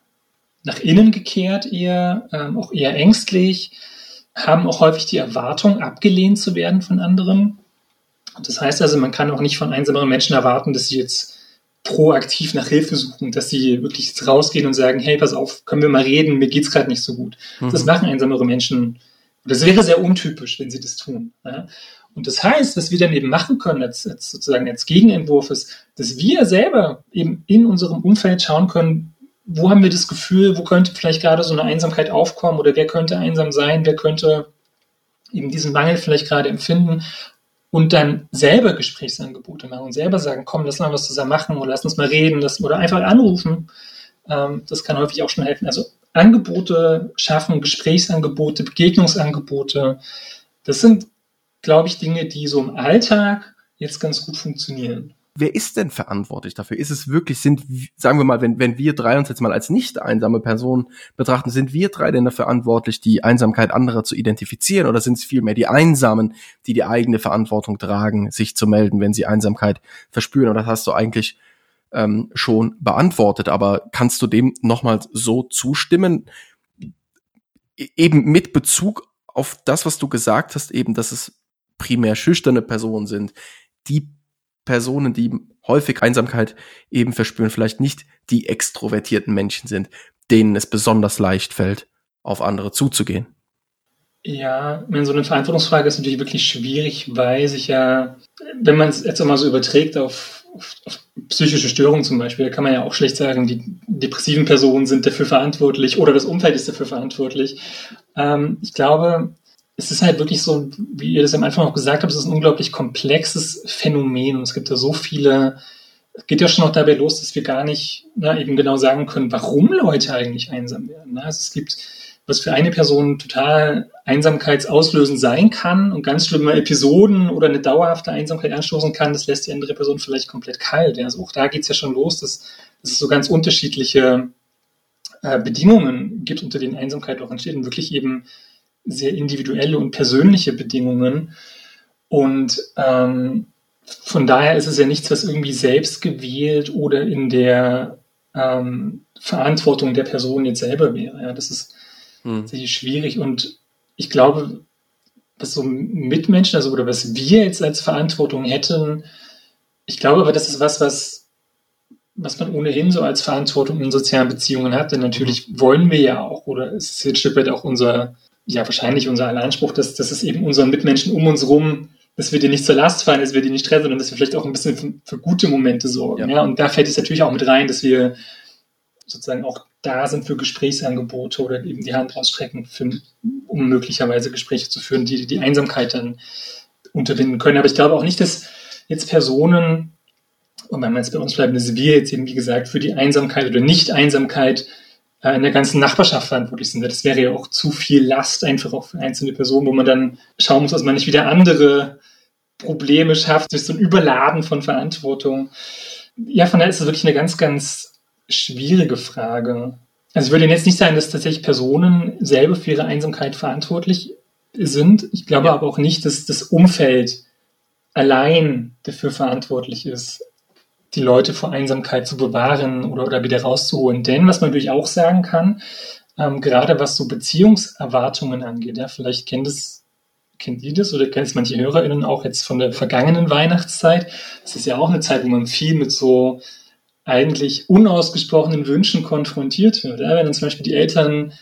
nach innen gekehrt eher, ähm, auch eher ängstlich, haben auch häufig die Erwartung, abgelehnt zu werden von anderen. Das heißt also, man kann auch nicht von einsameren Menschen erwarten, dass sie jetzt proaktiv nach Hilfe suchen, dass sie wirklich jetzt rausgehen und sagen, hey, pass auf, können wir mal reden, mir geht's gerade nicht so gut. Mhm. Das machen einsamere Menschen. Das wäre sehr untypisch, wenn sie das tun. Ja? Und das heißt, was wir dann eben machen können, als, als sozusagen als Gegenentwurf ist, dass wir selber eben in unserem Umfeld schauen können, wo haben wir das Gefühl, wo könnte vielleicht gerade so eine Einsamkeit aufkommen oder wer könnte einsam sein, wer könnte eben diesen Mangel vielleicht gerade empfinden und dann selber Gesprächsangebote machen und selber sagen, komm, lass mal was zusammen machen oder lass uns mal reden lass, oder einfach anrufen. Ähm, das kann häufig auch schon helfen. Also Angebote schaffen, Gesprächsangebote, Begegnungsangebote, das sind, glaube ich, Dinge, die so im Alltag jetzt ganz gut funktionieren wer ist denn verantwortlich dafür? Ist es wirklich, sind, sagen wir mal, wenn, wenn wir drei uns jetzt mal als nicht einsame Person betrachten, sind wir drei denn dafür verantwortlich, die Einsamkeit anderer zu identifizieren oder sind es vielmehr die Einsamen, die die eigene Verantwortung tragen, sich zu melden, wenn sie Einsamkeit verspüren? Und das hast du eigentlich ähm, schon beantwortet, aber kannst du dem nochmal so zustimmen? E-, eben mit Bezug auf das, was du gesagt hast, eben, dass es primär schüchterne Personen sind, die Personen, die häufig Einsamkeit eben verspüren, vielleicht nicht die extrovertierten Menschen sind, denen es besonders leicht fällt, auf andere zuzugehen. Ja, so eine Verantwortungsfrage ist natürlich wirklich schwierig, weil sich ja, wenn man es jetzt einmal so überträgt auf, auf, auf, psychische Störungen zum Beispiel, da kann man ja auch schlecht sagen, die depressiven Personen sind dafür verantwortlich oder das Umfeld ist dafür verantwortlich. Ähm, ich glaube, es ist halt wirklich so, wie ihr das am Anfang auch gesagt habt, es ist ein unglaublich komplexes Phänomen und es gibt da so viele, es geht ja schon noch dabei los, dass wir gar nicht na, eben genau sagen können, warum Leute eigentlich einsam werden. Also es gibt, was für eine Person total einsamkeitsauslösend sein kann und ganz schlimme Episoden oder eine dauerhafte Einsamkeit anstoßen kann, das lässt die andere Person vielleicht komplett kalt. Also auch da geht's ja schon los, dass, dass es so ganz unterschiedliche äh, Bedingungen gibt, unter denen Einsamkeit auch entsteht und wirklich eben sehr individuelle und persönliche Bedingungen. Und ähm, von daher ist es ja nichts, was irgendwie selbst gewählt oder in der ähm, Verantwortung der Person jetzt selber wäre. Ja, das ist hm. sehr schwierig. Und ich glaube, was so Mitmenschen, also oder was wir jetzt als Verantwortung hätten, ich glaube aber, das ist was, was, was man ohnehin so als Verantwortung in sozialen Beziehungen hat. Denn natürlich mhm. wollen wir ja auch, oder es ist ein Stück weit auch unser, ja, wahrscheinlich unser Anspruch, dass, dass es eben unseren Mitmenschen um uns rum, dass wir dir nicht zur Last fallen, dass wir dir nicht stressen, sondern dass wir vielleicht auch ein bisschen für, für gute Momente sorgen. Ja. ja. Und da fällt es natürlich auch mit rein, dass wir sozusagen auch da sind für Gesprächsangebote oder eben die Hand rausstrecken, für, um möglicherweise Gespräche zu führen, die die Einsamkeit dann unterbinden können. Aber ich glaube auch nicht, dass jetzt Personen, und wenn man jetzt bei uns bleibt, dass wir jetzt eben, wie gesagt, für die Einsamkeit oder Nicht-Einsamkeit äh, in der ganzen Nachbarschaft verantwortlich sind. Das wäre ja auch zu viel Last einfach auch für einzelne Personen, wo man dann schauen muss, dass man nicht wieder andere Probleme schafft, durch so ein Überladen von Verantwortung. Ja, von daher ist es wirklich eine ganz, ganz schwierige Frage. Also ich würde jetzt nicht sagen, dass tatsächlich Personen selber für ihre Einsamkeit verantwortlich sind. Ich glaube ja. aber auch nicht, dass das Umfeld allein dafür verantwortlich ist, die Leute vor Einsamkeit zu bewahren oder, oder wieder rauszuholen. Denn was man natürlich auch sagen kann, ähm, gerade was so Beziehungserwartungen angeht, ja, vielleicht kennt es kennt ihr das oder kennt es manche HörerInnen auch jetzt von der vergangenen Weihnachtszeit? Das ist ja auch eine Zeit, wo man viel mit so eigentlich unausgesprochenen Wünschen konfrontiert wird. Ja, wenn dann zum Beispiel die Eltern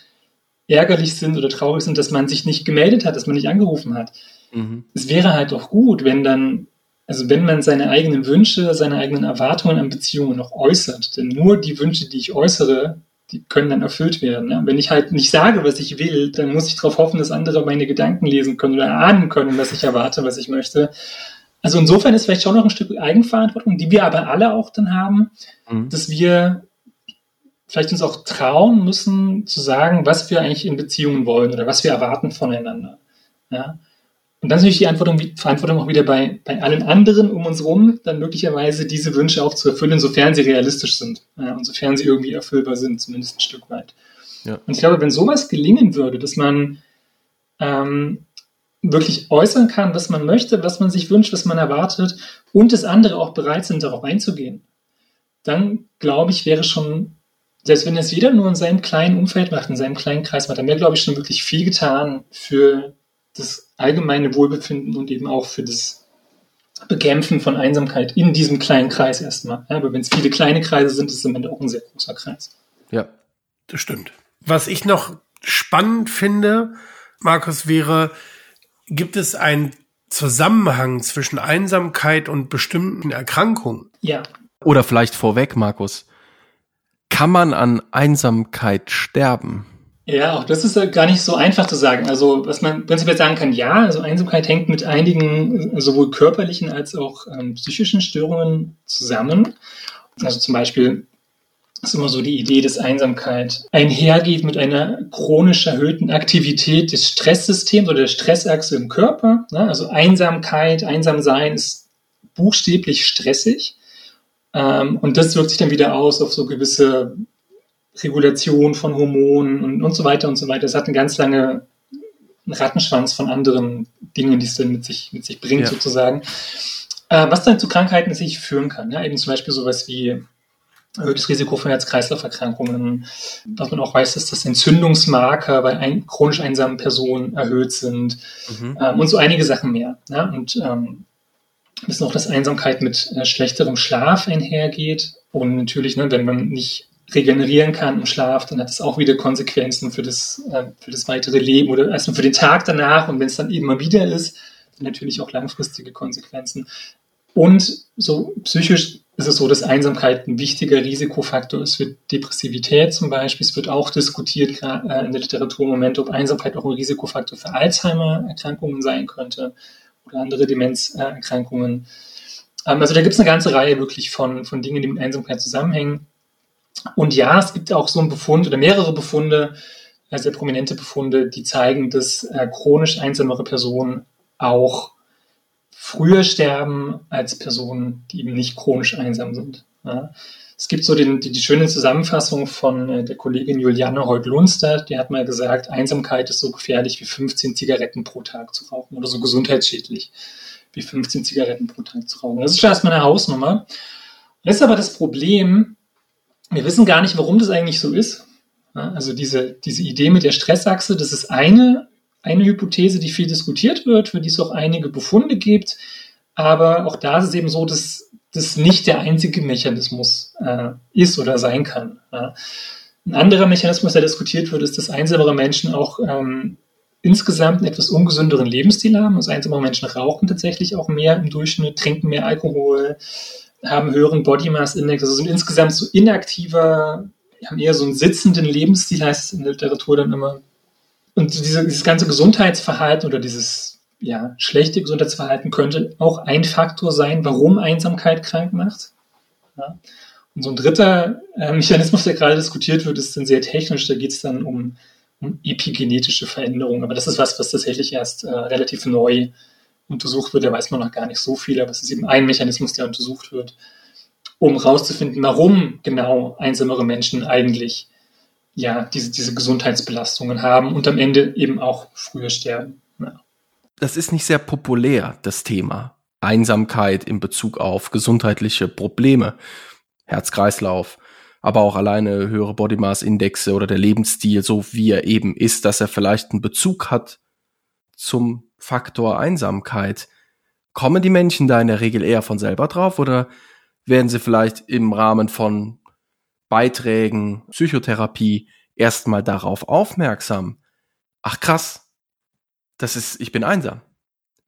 ärgerlich sind oder traurig sind, dass man sich nicht gemeldet hat, dass man nicht angerufen hat. Mhm. Es wäre halt auch gut, wenn dann, also wenn man seine eigenen Wünsche, seine eigenen Erwartungen an Beziehungen noch äußert. Denn nur die Wünsche, die ich äußere, die können dann erfüllt werden. Ja? Wenn ich halt nicht sage, was ich will, dann muss ich darauf hoffen, dass andere meine Gedanken lesen können oder ahnen können, was ich erwarte, was ich möchte. Also insofern ist vielleicht schon noch ein Stück Eigenverantwortung, die wir aber alle auch dann haben, mhm. dass wir vielleicht uns auch trauen müssen zu sagen, was wir eigentlich in Beziehungen wollen oder was wir erwarten voneinander. Ja? Und dann ist natürlich die Verantwortung, Verantwortung auch wieder bei, bei allen anderen um uns herum, dann möglicherweise diese Wünsche auch zu erfüllen, sofern sie realistisch sind ja, und sofern sie irgendwie erfüllbar sind, zumindest ein Stück weit. Ja. Und ich glaube, wenn sowas gelingen würde, dass man ähm, wirklich äußern kann, was man möchte, was man sich wünscht, was man erwartet und das andere auch bereit sind, darauf einzugehen, dann glaube ich, wäre schon, selbst wenn es jeder nur in seinem kleinen Umfeld macht, in seinem kleinen Kreis macht, dann wäre, glaube ich, schon wirklich viel getan für das allgemeine Wohlbefinden und eben auch für das Bekämpfen von Einsamkeit in diesem kleinen Kreis erstmal. Ja, aber wenn es viele kleine Kreise sind, ist es am Ende auch ein sehr großer Kreis. Ja, das stimmt. Was ich noch spannend finde, Markus, wäre, Gibt es einen Zusammenhang zwischen Einsamkeit und bestimmten Erkrankungen? Ja. Oder vielleicht vorweg, Markus. Kann man an Einsamkeit sterben? Ja, auch das ist gar nicht so einfach zu sagen. Also, was man prinzipiell sagen kann, ja, also Einsamkeit hängt mit einigen sowohl körperlichen als auch ähm, psychischen Störungen zusammen. Also zum Beispiel ist immer so die Idee, dass Einsamkeit einhergeht mit einer chronisch erhöhten Aktivität des Stresssystems oder der Stressachse im Körper. Ne? Also Einsamkeit, Einsamsein ist buchstäblich stressig. Ähm, und das wirkt sich dann wieder aus auf so gewisse Regulation von Hormonen und, und so weiter und so weiter. Es hat eine ganz lange Rattenschwanz von anderen Dingen, die es dann mit sich, mit sich bringt, ja. sozusagen. Äh, was dann zu Krankheiten sich führen kann. Ja? Eben zum Beispiel sowas wie erhöhtes Risiko für Herz-Kreislauf-Erkrankungen. Was man auch weiß, ist, dass Entzündungsmarker bei ein, chronisch einsamen Personen erhöht sind mhm. ähm, und so einige Sachen mehr. Ja? Und ähm, wissen auch, dass Einsamkeit mit äh, schlechterem Schlaf einhergeht. Und natürlich, ne, wenn man nicht regenerieren kann im Schlaf, dann hat es auch wieder Konsequenzen für das, äh, für das weitere Leben oder erstmal für den Tag danach. Und wenn es dann eben mal wieder ist, dann natürlich auch langfristige Konsequenzen. Und so psychisch ist es so, dass Einsamkeit ein wichtiger Risikofaktor ist für Depressivität zum Beispiel. Es wird auch diskutiert äh, in der Literatur im Moment, ob Einsamkeit auch ein Risikofaktor für Alzheimer-Erkrankungen sein könnte oder andere Demenzerkrankungen. Ähm, also da gibt es eine ganze Reihe wirklich von, von Dingen, die mit Einsamkeit zusammenhängen. Und ja, es gibt auch so einen Befund oder mehrere Befunde, äh, sehr prominente Befunde, die zeigen, dass äh, chronisch einsamere Personen auch früher sterben als Personen, die eben nicht chronisch einsam sind. Ja. Es gibt so den, die, die schöne Zusammenfassung von äh, der Kollegin Juliane Holt-Lunster, die hat mal gesagt, Einsamkeit ist so gefährlich wie 15 Zigaretten pro Tag zu rauchen oder so gesundheitsschädlich wie 15 Zigaretten pro Tag zu rauchen. Das ist schon erstmal eine Hausnummer. Das ist aber das Problem, wir wissen gar nicht, warum das eigentlich so ist. Also diese, diese Idee mit der Stressachse, das ist eine eine Hypothese, die viel diskutiert wird, für die es auch einige Befunde gibt. Aber auch da ist es eben so, dass das nicht der einzige Mechanismus äh, ist oder sein kann. Ja. Ein anderer Mechanismus, der diskutiert wird, ist, dass einsamere Menschen auch ähm, insgesamt einen etwas ungesünderen Lebensstil haben. Also einsamere Menschen rauchen tatsächlich auch mehr im Durchschnitt, trinken mehr Alkohol, haben höheren Body Mass Index, also sind insgesamt so inaktiver, haben eher so einen sitzenden Lebensstil, heißt es in der Literatur dann immer. Und diese, dieses ganze Gesundheitsverhalten oder dieses ja, schlechte Gesundheitsverhalten könnte auch ein Faktor sein, warum Einsamkeit krank macht. Ja. Und so ein dritter äh, Mechanismus, der gerade diskutiert wird, ist dann sehr technisch. Da geht es dann um, um epigenetische Veränderungen. Aber das ist was, was tatsächlich erst äh, relativ neu untersucht wird. Da weiß man noch gar nicht so viel, aber es ist eben ein Mechanismus, der untersucht wird, um herauszufinden, warum genau einsamere Menschen eigentlich ja, diese, diese Gesundheitsbelastungen haben und am Ende eben auch früher sterben. Ja. Das ist nicht sehr populär, das Thema. Einsamkeit in Bezug auf gesundheitliche Probleme, Herz-Kreislauf, aber auch alleine höhere Body Mass Indexe oder der Lebensstil, so wie er eben ist, dass er vielleicht einen Bezug hat zum Faktor Einsamkeit. Kommen die Menschen da in der Regel eher von selber drauf oder werden sie vielleicht im Rahmen von Beiträgen, Psychotherapie erstmal darauf aufmerksam. Ach krass, das ist, ich bin einsam.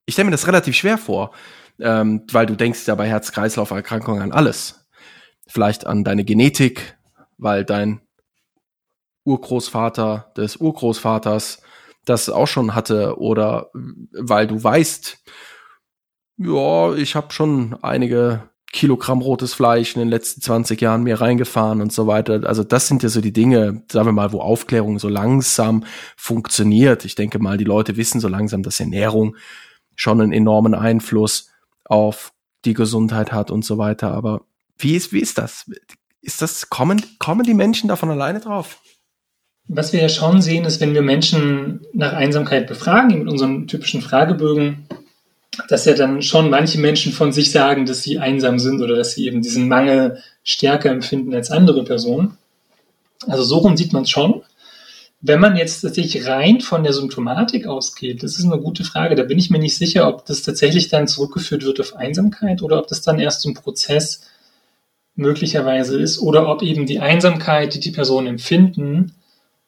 Ich stelle mir das relativ schwer vor, ähm, weil du denkst ja bei Herz-Kreislauf-Erkrankungen an alles. Vielleicht an deine Genetik, weil dein Urgroßvater des Urgroßvaters das auch schon hatte oder weil du weißt, ja, ich habe schon einige Kilogramm rotes Fleisch in den letzten 20 Jahren mir reingefahren und so weiter. Also das sind ja so die Dinge, sagen wir mal, wo Aufklärung so langsam funktioniert. Ich denke mal, die Leute wissen so langsam, dass Ernährung schon einen enormen Einfluss auf die Gesundheit hat und so weiter. Aber wie ist, wie ist das? Ist das, kommen, kommen die Menschen davon alleine drauf? Was wir ja schon sehen, ist, wenn wir Menschen nach Einsamkeit befragen, mit unseren typischen Fragebögen, dass ja dann schon manche Menschen von sich sagen, dass sie einsam sind oder dass sie eben diesen Mangel stärker empfinden als andere Personen. Also so rum sieht man es schon. Wenn man jetzt tatsächlich rein von der Symptomatik ausgeht, das ist eine gute Frage. Da bin ich mir nicht sicher, ob das tatsächlich dann zurückgeführt wird auf Einsamkeit oder ob das dann erst so ein Prozess möglicherweise ist oder ob eben die Einsamkeit, die die Personen empfinden,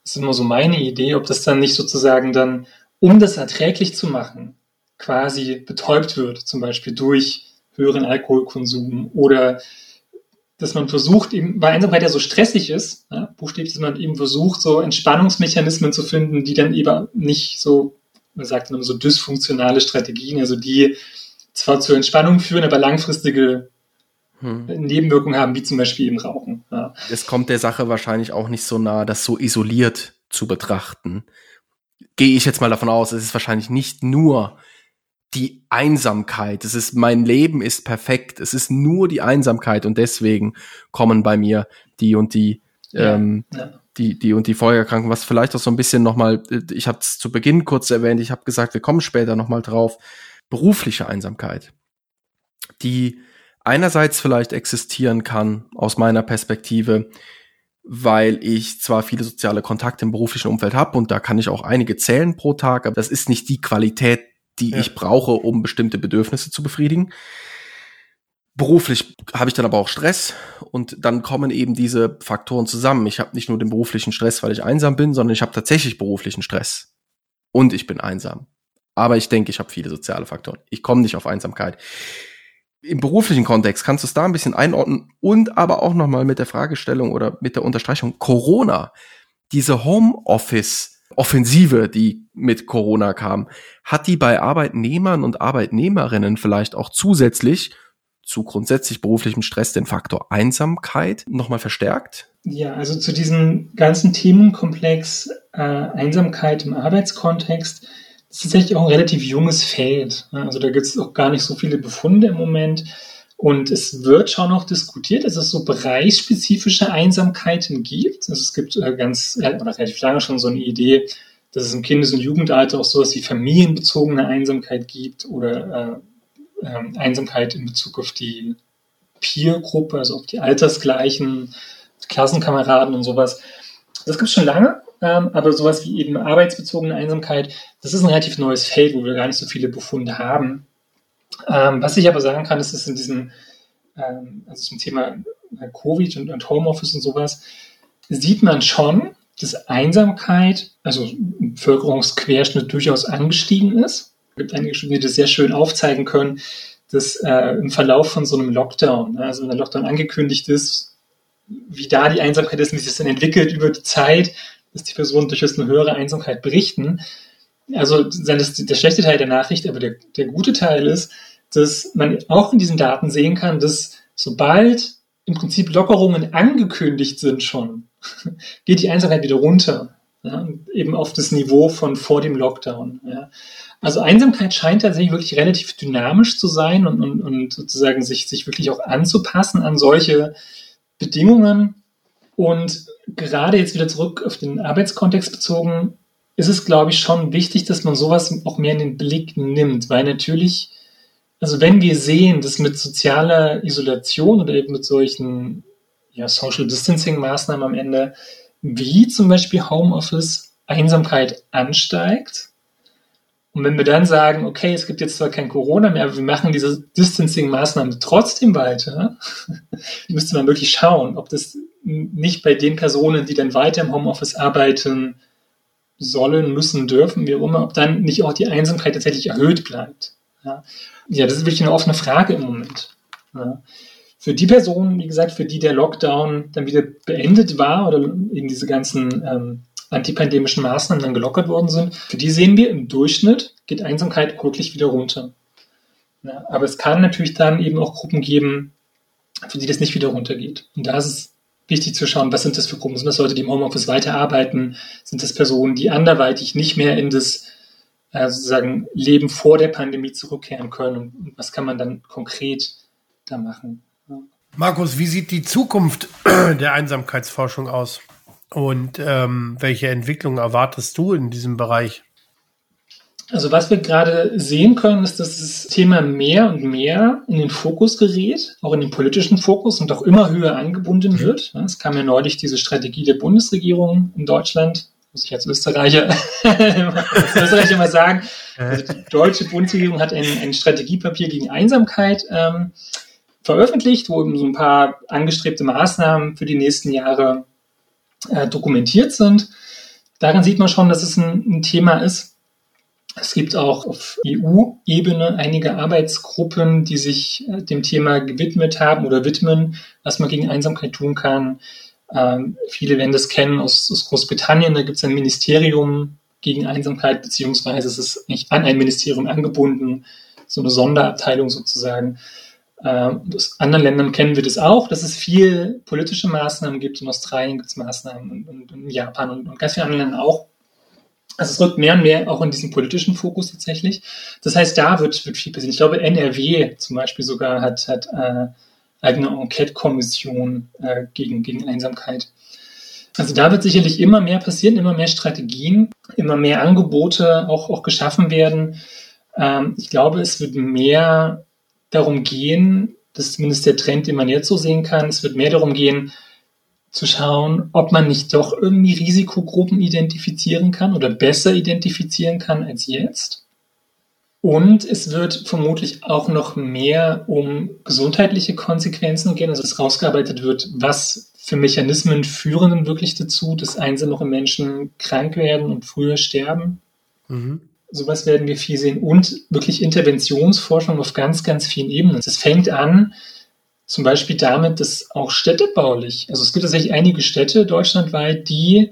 ist immer so meine Idee, ob das dann nicht sozusagen dann, um das erträglich zu machen, quasi betäubt wird, zum Beispiel durch höheren Alkoholkonsum oder dass man versucht, eben, weil Einsamkeit ja so stressig ist, ja, buchstäblich, dass man eben versucht, so Entspannungsmechanismen zu finden, die dann eben nicht so, man sagt dann so dysfunktionale Strategien, also die zwar zur Entspannung führen, aber langfristige hm. Nebenwirkungen haben, wie zum Beispiel eben Rauchen. Ja. Es kommt der Sache wahrscheinlich auch nicht so nah, das so isoliert zu betrachten. Gehe ich jetzt mal davon aus, es ist wahrscheinlich nicht nur die Einsamkeit. Es ist, mein Leben ist perfekt. Es ist nur die Einsamkeit und deswegen kommen bei mir die und die, ja, ähm, ja. die, die und die Folgeerkrankungen. Was vielleicht auch so ein bisschen nochmal, ich habe es zu Beginn kurz erwähnt, ich habe gesagt, wir kommen später nochmal drauf. Berufliche Einsamkeit, die einerseits vielleicht existieren kann aus meiner Perspektive, weil ich zwar viele soziale Kontakte im beruflichen Umfeld habe und da kann ich auch einige zählen pro Tag, aber das ist nicht die Qualität, die ja. ich brauche, um bestimmte Bedürfnisse zu befriedigen. Beruflich habe ich dann aber auch Stress und dann kommen eben diese Faktoren zusammen. Ich habe nicht nur den beruflichen Stress, weil ich einsam bin, sondern ich habe tatsächlich beruflichen Stress und ich bin einsam. Aber ich denke, ich habe viele soziale Faktoren. Ich komme nicht auf Einsamkeit. Im beruflichen Kontext, kannst du es da ein bisschen einordnen und aber auch nochmal mit der Fragestellung oder mit der Unterstreichung Corona, diese Homeoffice-Offensive, die mit Corona kam, hat die bei Arbeitnehmern und Arbeitnehmerinnen vielleicht auch zusätzlich zu grundsätzlich beruflichem Stress den Faktor Einsamkeit nochmal verstärkt? Ja, also zu diesem ganzen Themenkomplex äh, Einsamkeit im Arbeitskontext das ist tatsächlich auch ein relativ junges Feld. Also da gibt es auch gar nicht so viele Befunde im Moment. Und es wird schon noch diskutiert, dass es so bereichsspezifische Einsamkeiten gibt. Also es gibt äh, ganz, oder relativ lange schon so eine Idee, dass es im Kindes- und Jugendalter auch sowas wie familienbezogene Einsamkeit gibt oder äh, äh, Einsamkeit in Bezug auf die Peer-Gruppe, also auf die altersgleichen Klassenkameraden und sowas. Das gibt es schon lange, ähm, aber sowas wie eben arbeitsbezogene Einsamkeit, das ist ein relativ neues Feld, wo wir gar nicht so viele Befunde haben. Ähm, was ich aber sagen kann, ist, dass in diesem, ähm, also zum Thema äh, Covid und, und Homeoffice und sowas, sieht man schon, dass Einsamkeit, also im Bevölkerungsquerschnitt durchaus angestiegen ist. Es gibt einige Studien, die das sehr schön aufzeigen können, dass äh, im Verlauf von so einem Lockdown, ne, also wenn der Lockdown angekündigt ist, wie da die Einsamkeit ist, wie sich das dann entwickelt über die Zeit, dass die Personen durchaus eine höhere Einsamkeit berichten. Also das der schlechte Teil der Nachricht, aber der, der gute Teil ist, dass man auch in diesen Daten sehen kann, dass sobald im Prinzip Lockerungen angekündigt sind schon, geht die Einsamkeit wieder runter. Ja, eben auf das Niveau von vor dem Lockdown. Ja. Also Einsamkeit scheint tatsächlich wirklich relativ dynamisch zu sein und, und, und sozusagen sich, sich wirklich auch anzupassen an solche Bedingungen. Und gerade jetzt wieder zurück auf den Arbeitskontext bezogen, ist es, glaube ich, schon wichtig, dass man sowas auch mehr in den Blick nimmt, weil natürlich, also wenn wir sehen, dass mit sozialer Isolation oder eben mit solchen ja, Social Distancing Maßnahmen am Ende, wie zum Beispiel Homeoffice, Einsamkeit ansteigt, und wenn wir dann sagen, okay, es gibt jetzt zwar kein Corona mehr, aber wir machen diese Distancing-Maßnahmen trotzdem weiter, müsste man wirklich schauen, ob das nicht bei den Personen, die dann weiter im Homeoffice arbeiten sollen, müssen, dürfen, wie auch immer, ob dann nicht auch die Einsamkeit tatsächlich erhöht bleibt. Ja, ja das ist wirklich eine offene Frage im Moment. Ja. Für die Personen, wie gesagt, für die der Lockdown dann wieder beendet war oder eben diese ganzen ähm, antipandemischen Maßnahmen dann gelockert worden sind, für die sehen wir im Durchschnitt geht Einsamkeit wirklich wieder runter. Ja, aber es kann natürlich dann eben auch Gruppen geben, für die das nicht wieder runtergeht. Und da ist es wichtig zu schauen, was sind das für Gruppen? Sind das Leute, die im Homeoffice weiterarbeiten? Sind das Personen, die anderweitig nicht mehr in das äh, sozusagen Leben vor der Pandemie zurückkehren können? Und was kann man dann konkret da machen? Ja. Markus, wie sieht die Zukunft der Einsamkeitsforschung aus? Und ähm, welche Entwicklung erwartest du in diesem Bereich? Also was wir gerade sehen können, ist, dass das Thema mehr und mehr in den Fokus gerät, auch in den politischen Fokus und auch immer höher angebunden mhm. wird. Es kam ja neulich diese Strategie der Bundesregierung in Deutschland, muss ich als Österreicher, als Österreicher mal sagen. Also die deutsche Bundesregierung hat ein, ein Strategiepapier gegen Einsamkeit ähm, veröffentlicht, wo eben so ein paar angestrebte Maßnahmen für die nächsten Jahre äh, dokumentiert sind. Daran sieht man schon, dass es ein, ein Thema ist, es gibt auch auf EU-Ebene einige Arbeitsgruppen, die sich äh, dem Thema gewidmet haben oder widmen, was man gegen Einsamkeit tun kann. Ähm, viele werden das kennen aus, aus Großbritannien. Da gibt es ein Ministerium gegen Einsamkeit, beziehungsweise es ist nicht an ein Ministerium angebunden, so eine Sonderabteilung sozusagen. Ähm, aus anderen Ländern kennen wir das auch, dass es viel politische Maßnahmen gibt. In Australien gibt es Maßnahmen und, und, in Japan und, und ganz vielen anderen Ländern auch. Also es rückt mehr und mehr auch in diesen politischen Fokus tatsächlich. Das heißt, da wird, wird viel passieren. Ich glaube, NRW zum Beispiel sogar hat, hat äh, eigene Enquete-Kommission äh, gegen, gegen Einsamkeit. Also da wird sicherlich immer mehr passieren, immer mehr Strategien, immer mehr Angebote auch, auch geschaffen werden. Ähm, ich glaube, es wird mehr darum gehen, das ist zumindest der Trend, den man jetzt so sehen kann, es wird mehr darum gehen, zu schauen, ob man nicht doch irgendwie Risikogruppen identifizieren kann oder besser identifizieren kann als jetzt. Und es wird vermutlich auch noch mehr um gesundheitliche Konsequenzen gehen, also dass rausgearbeitet wird, was für Mechanismen führen denn wirklich dazu, dass einzelne Menschen krank werden und früher sterben. Mhm. Sowas werden wir viel sehen und wirklich Interventionsforschung auf ganz, ganz vielen Ebenen. Es fängt an, zum Beispiel damit, dass auch städtebaulich, also es gibt tatsächlich einige Städte deutschlandweit, die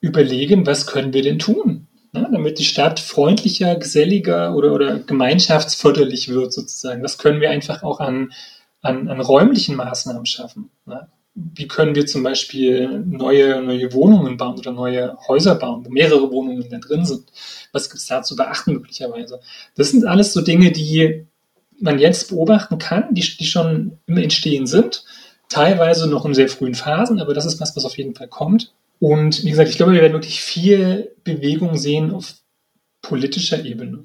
überlegen, was können wir denn tun, ne, damit die Stadt freundlicher, geselliger oder, oder gemeinschaftsförderlich wird sozusagen. Was können wir einfach auch an, an, an räumlichen Maßnahmen schaffen? Ne? Wie können wir zum Beispiel neue, neue Wohnungen bauen oder neue Häuser bauen, wo mehrere Wohnungen da drin sind? Was gibt es da zu beachten möglicherweise? Das sind alles so Dinge, die man jetzt beobachten kann, die, die schon im Entstehen sind, teilweise noch in sehr frühen Phasen, aber das ist was, was auf jeden Fall kommt. Und wie gesagt, ich glaube, wir werden wirklich viel Bewegung sehen auf politischer Ebene.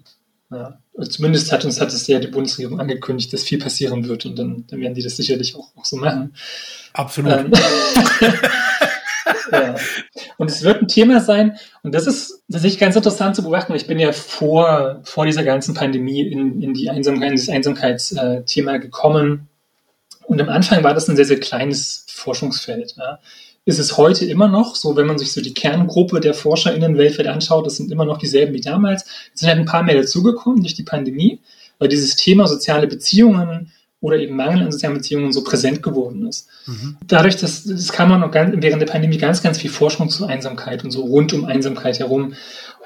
Ja. Zumindest hat uns hat es ja die Bundesregierung angekündigt, dass viel passieren wird und dann, dann werden die das sicherlich auch, auch so machen. Absolut. Ähm, Und es wird ein Thema sein, und das ist tatsächlich ganz interessant zu beobachten, weil ich bin ja vor, vor dieser ganzen Pandemie in, in, die Einsamkeit, in das Einsamkeitsthema gekommen. Und am Anfang war das ein sehr, sehr kleines Forschungsfeld. Ja. Ist es heute immer noch so, wenn man sich so die Kerngruppe der ForscherInnen weltweit anschaut, das sind immer noch dieselben wie damals. Es sind halt ein paar mehr dazugekommen durch die Pandemie, weil dieses Thema soziale Beziehungen, oder eben Mangel an sozialen Beziehungen so präsent geworden ist. Mhm. Dadurch, dass das kann man auch ganz, während der Pandemie ganz, ganz viel Forschung zu Einsamkeit und so rund um Einsamkeit herum.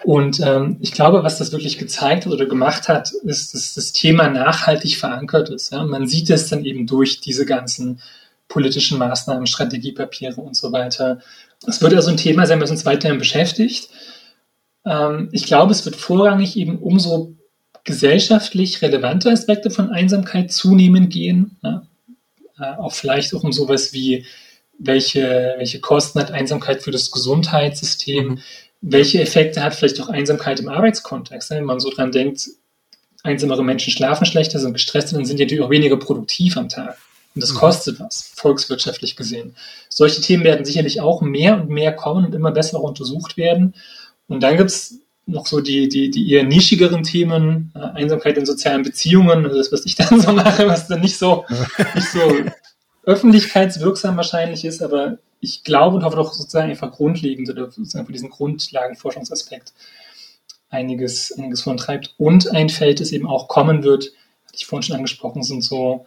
Und ähm, ich glaube, was das wirklich gezeigt hat oder gemacht hat, ist, dass das Thema nachhaltig verankert ist. Ja? Man sieht es dann eben durch diese ganzen politischen Maßnahmen, Strategiepapiere und so weiter. Es wird also ein Thema sein, was uns weiterhin beschäftigt. Ähm, ich glaube, es wird vorrangig eben umso gesellschaftlich relevante Aspekte von Einsamkeit zunehmend gehen. Ja? Äh, auch vielleicht auch um sowas wie, welche, welche Kosten hat Einsamkeit für das Gesundheitssystem? Mhm. Welche Effekte hat vielleicht auch Einsamkeit im Arbeitskontext? Wenn man so dran denkt, einsamere Menschen schlafen schlechter, sind gestresster, dann sind die natürlich auch weniger produktiv am Tag. Und das mhm. kostet was, volkswirtschaftlich gesehen. Solche Themen werden sicherlich auch mehr und mehr kommen und immer besser untersucht werden. Und dann gibt es noch so die, die, die eher nischigeren Themen, äh, Einsamkeit in sozialen Beziehungen, also das, was ich dann so mache, was dann nicht so, nicht so öffentlichkeitswirksam wahrscheinlich ist, aber ich glaube und hoffe doch sozusagen einfach grundlegend oder sozusagen für diesen Grundlagenforschungsaspekt einiges, einiges vorantreibt. Und ein Feld, das eben auch kommen wird, hatte ich vorhin schon angesprochen, sind so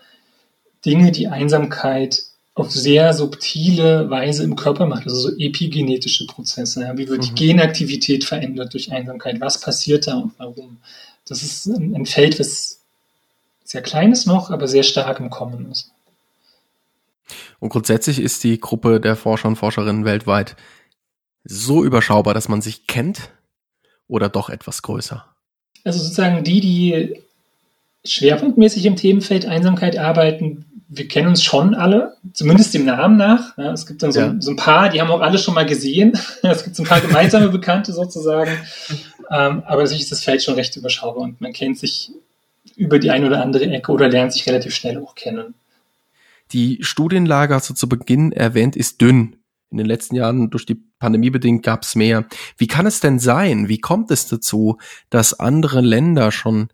Dinge, die Einsamkeit auf sehr subtile Weise im Körper macht, also so epigenetische Prozesse. Ja, wie wird mhm. die Genaktivität verändert durch Einsamkeit? Was passiert da und warum? Das ist ein, Feld, was sehr klein ist noch, aber sehr stark im Kommen ist. Und grundsätzlich ist die Gruppe der Forscher und Forscherinnen weltweit so überschaubar, dass man sich kennt oder doch etwas größer? Also sozusagen die, die schwerpunktmäßig im Themenfeld Einsamkeit arbeiten, wir kennen uns schon alle, zumindest dem Namen nach. Ja, es gibt dann so, ja. so, ein paar, die haben auch alle schon mal gesehen. es gibt so ein paar gemeinsame Bekannte sozusagen. Ähm, aber sich ist das Feld schon recht überschaubar und man kennt sich über die eine oder andere Ecke oder lernt sich relativ schnell auch kennen. Die Studienlage, hast du zu Beginn erwähnt, ist dünn. In den letzten Jahren durch die Pandemie bedingt gab es mehr. Wie kann es denn sein? Wie kommt es dazu, dass andere Länder schon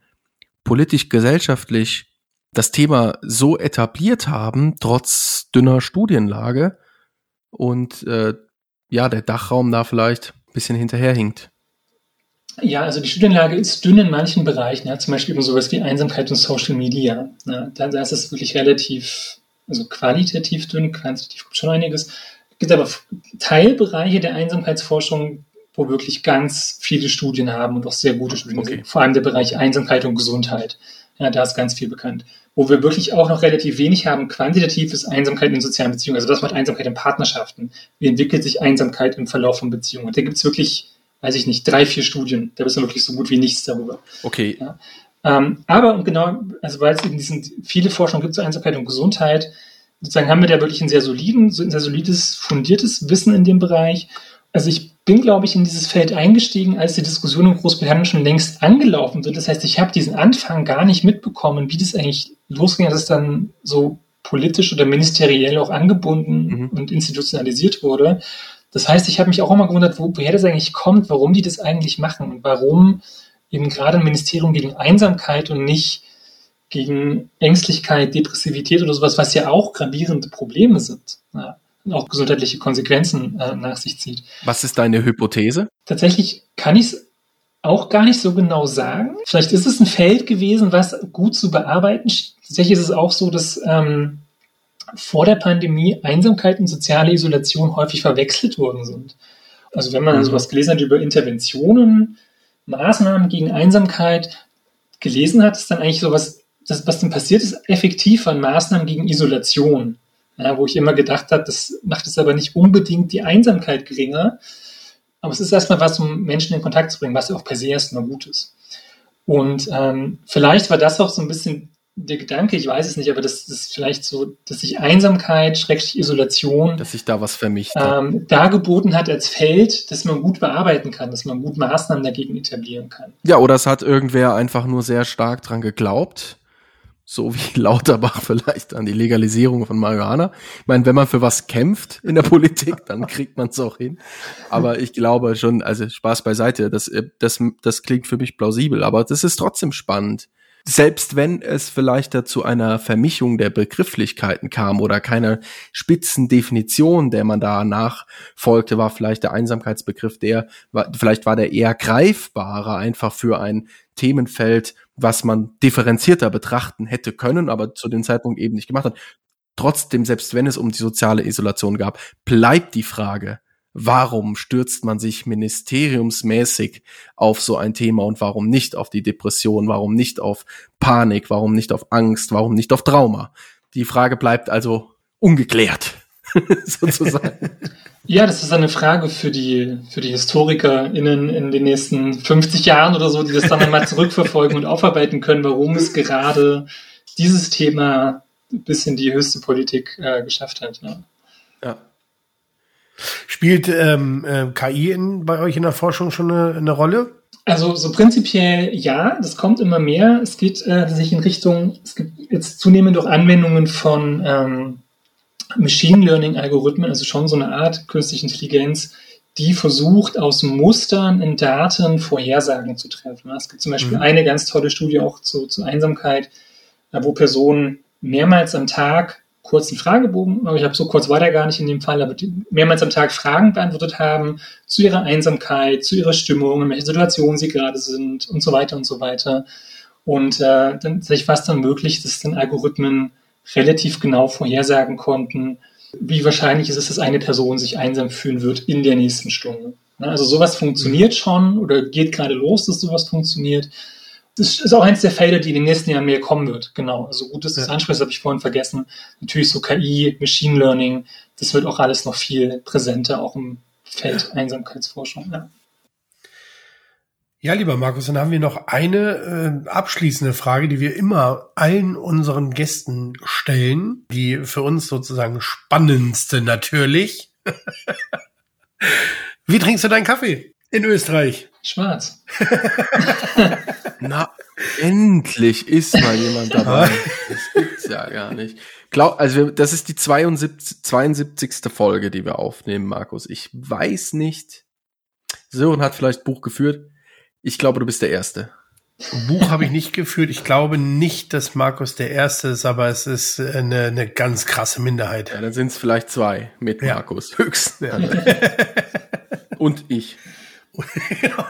politisch, gesellschaftlich das Thema so etabliert haben, trotz dünner Studienlage und äh, ja, der Dachraum da vielleicht ein bisschen hinterherhinkt. Ja, also die Studienlage ist dünn in manchen Bereichen, ja, zum Beispiel über sowas wie Einsamkeit und Social Media. Ja, da, da ist es wirklich relativ, also qualitativ dünn, quantitativ gibt schon einiges. Es gibt aber Teilbereiche der Einsamkeitsforschung, wo wirklich ganz viele Studien haben und auch sehr gute Studien, okay. vor allem der Bereich Einsamkeit und Gesundheit. Ja, da ist ganz viel bekannt. Wo wir wirklich auch noch relativ wenig haben, quantitativ ist Einsamkeit in sozialen Beziehungen. Also das macht Einsamkeit in Partnerschaften. Wie entwickelt sich Einsamkeit im Verlauf von Beziehungen? Und da gibt es wirklich, weiß ich nicht, drei, vier Studien. Da wissen wir wirklich so gut wie nichts darüber. Okay. Ja. Ähm, aber und genau, also weil es eben diesen, viele Forschungen gibt zu Einsamkeit und Gesundheit, sozusagen haben wir da wirklich ein sehr soliden, ein sehr solides, fundiertes Wissen in dem Bereich. Also ich bin, glaube ich, in dieses Feld eingestiegen, als die Diskussion in Großbritannien schon längst angelaufen sind. Das heißt, ich habe diesen Anfang gar nicht mitbekommen, wie das eigentlich losging, dass es dann so politisch oder ministeriell auch angebunden mhm. und institutionalisiert wurde. Das heißt, ich habe mich auch immer gewundert, wo, woher das eigentlich kommt, warum die das eigentlich machen und warum eben gerade ein Ministerium gegen Einsamkeit und nicht gegen Ängstlichkeit, Depressivität oder sowas, was ja auch gravierende Probleme sind. Ja auch gesundheitliche Konsequenzen äh, nach sich zieht. Was ist deine Hypothese? Tatsächlich kann ich es auch gar nicht so genau sagen. Vielleicht ist es ein Feld gewesen, was gut zu bearbeiten. Tatsächlich ist es auch so, dass ähm, vor der Pandemie Einsamkeit und soziale Isolation häufig verwechselt worden sind. Also wenn man mhm. sowas gelesen hat über Interventionen, Maßnahmen gegen Einsamkeit gelesen hat, ist dann eigentlich sowas, das, was dann passiert ist, effektiv an Maßnahmen gegen Isolation. Ja, wo ich immer gedacht habe, das macht es aber nicht unbedingt die Einsamkeit geringer, aber es ist erstmal was, um Menschen in Kontakt zu bringen, was ja auch per se erstmal gut ist. Und ähm, vielleicht war das auch so ein bisschen der Gedanke, ich weiß es nicht, aber das ist vielleicht so, dass sich Einsamkeit, schrecklich Isolation, dass sich da was vermischt ähm, dargeboten hat als Feld, das man gut bearbeiten kann, dass man gut Maßnahmen dagegen etablieren kann. Ja, oder es hat irgendwer einfach nur sehr stark dran geglaubt so wie Lauterbach vielleicht an die Legalisierung von Marihuana. Ich meine, wenn man für was kämpft in der Politik, dann kriegt man es auch hin. Aber ich glaube schon, also Spaß beiseite, das, äh, das, das klingt für mich plausibel, aber das ist trotzdem spannend. Selbst wenn es vielleicht dazu einer Vermischung der Begrifflichkeiten kam oder keine spitzen Definition, der man da nachfolgte, war vielleicht der Einsamkeitsbegriff der, vielleicht war der eher greifbarer einfach für ein Themenfeld, was man differenzierter betrachten hätte können, aber zu dem Zeitpunkt eben nicht gemacht hat. Trotzdem, selbst wenn es um die soziale Isolation gab, bleibt die Frage, warum stürzt man sich ministeriumsmäßig auf so ein Thema und warum nicht auf die Depression, warum nicht auf Panik, warum nicht auf Angst, warum nicht auf Trauma? Die Frage bleibt also ungeklärt, sozusagen. Ja, das ist eine Frage für die, für die HistorikerInnen in den nächsten 50 Jahren oder so, die das dann einmal zurückverfolgen und aufarbeiten können, warum es gerade dieses Thema bis in die höchste Politik äh, geschafft hat. Ja. ja. Spielt ähm, äh, KI in, bei euch in der Forschung schon eine, eine, Rolle? Also so prinzipiell ja, das kommt immer mehr. Es geht äh, sich in Richtung, es gibt jetzt zunehmend auch Anwendungen von ähm, Machine Learning Algorithmen, also schon so eine Art künstliche Intelligenz, die versucht, aus Mustern in Daten Vorhersagen zu treffen. Es gibt zum Beispiel mhm. eine ganz tolle Studie auch zu, zu Einsamkeit, äh, wo Personen mehrmals am Tag kurzen Fragebogen, aber ich habe so kurz war der gar nicht in dem Fall, aber mehrmals am Tag Fragen beantwortet haben zu ihrer Einsamkeit, zu ihrer Stimmung, in welcher Situation sie gerade sind und so weiter und so weiter. Und äh, dann war es dann möglich, dass dann Algorithmen relativ genau vorhersagen konnten, wie wahrscheinlich ist es, dass eine Person sich einsam fühlen wird in der nächsten Stunde. Also sowas funktioniert schon oder geht gerade los, dass sowas funktioniert. Das ist auch eins der Felder, die in den nächsten Jahren mehr kommen wird. Genau. Also gut, dass du das ansprichst, habe ich vorhin vergessen. Natürlich so KI, Machine Learning, das wird auch alles noch viel präsenter, auch im Feld Einsamkeitsforschung. Ja. Ja, lieber Markus, dann haben wir noch eine äh, abschließende Frage, die wir immer allen unseren Gästen stellen. Die für uns sozusagen spannendste natürlich. Wie trinkst du deinen Kaffee in Österreich? Schwarz. Na, endlich ist mal jemand dabei. Das gibt's ja gar nicht. Glaub, also wir, das ist die 72, 72. Folge, die wir aufnehmen, Markus. Ich weiß nicht. Sören hat vielleicht Buch geführt. Ich glaube, du bist der Erste. Buch habe ich nicht geführt. Ich glaube nicht, dass Markus der Erste ist, aber es ist eine, eine ganz krasse Minderheit. Ja, dann sind es vielleicht zwei mit ja. Markus, höchstens. Ja. Und ich. ja.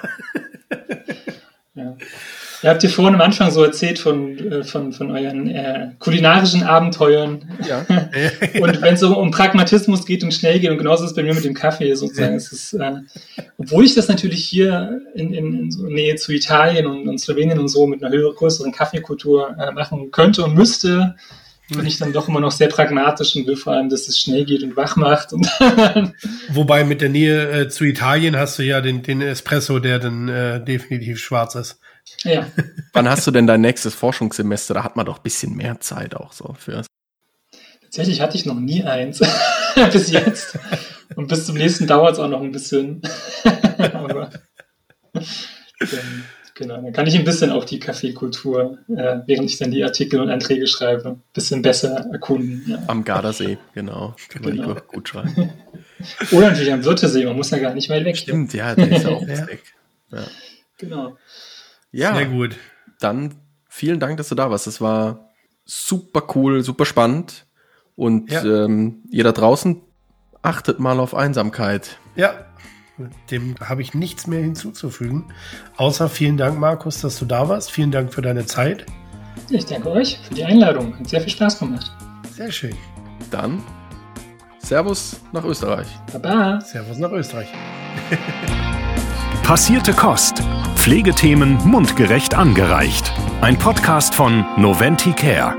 Ihr habt ihr vorhin am Anfang so erzählt von, äh, von, von euren äh, kulinarischen Abenteuern. Ja. und wenn es so um Pragmatismus geht und schnell geht, und genauso ist es bei mir mit dem Kaffee sozusagen. Es ist, äh, obwohl ich das natürlich hier in, in, in so Nähe zu Italien und, und Slowenien und so mit einer höheren, größeren Kaffeekultur äh, machen könnte und müsste, bin ich dann doch immer noch sehr pragmatisch und will vor allem, dass es schnell geht und wach macht. Und Wobei mit der Nähe äh, zu Italien hast du ja den, den Espresso, der dann äh, definitiv schwarz ist. Ja. Wann hast du denn dein nächstes Forschungssemester? Da hat man doch ein bisschen mehr Zeit auch so für. Tatsächlich hatte ich noch nie eins bis jetzt. Und bis zum nächsten dauert es auch noch ein bisschen. Aber dann, genau, dann kann ich ein bisschen auch die Kaffeekultur, äh, während ich dann die Artikel und Anträge schreibe, ein bisschen besser erkunden. Ja. Am Gardasee, genau. Kann man genau. gut schreiben. Oder natürlich am Wörthersee, man muss ja gar nicht weit weg. Stimmt, ja, der ist ja auch weg. Ja. Genau. Ja. Sehr gut. Dann vielen Dank, dass du da warst. Das war super cool, super spannend. Und ja. ähm, ihr da draußen achtet mal auf Einsamkeit. Ja, dem habe ich nichts mehr hinzuzufügen. Außer vielen Dank, Markus, dass du da warst. Vielen Dank für deine Zeit. Ich danke euch für die Einladung. Hat sehr viel Spaß gemacht. Sehr schön. Dann Servus nach Österreich. Baba. Servus nach Österreich. Passierte Kost. Pflegethemen mundgerecht angereicht. Ein Podcast von Noventi Care.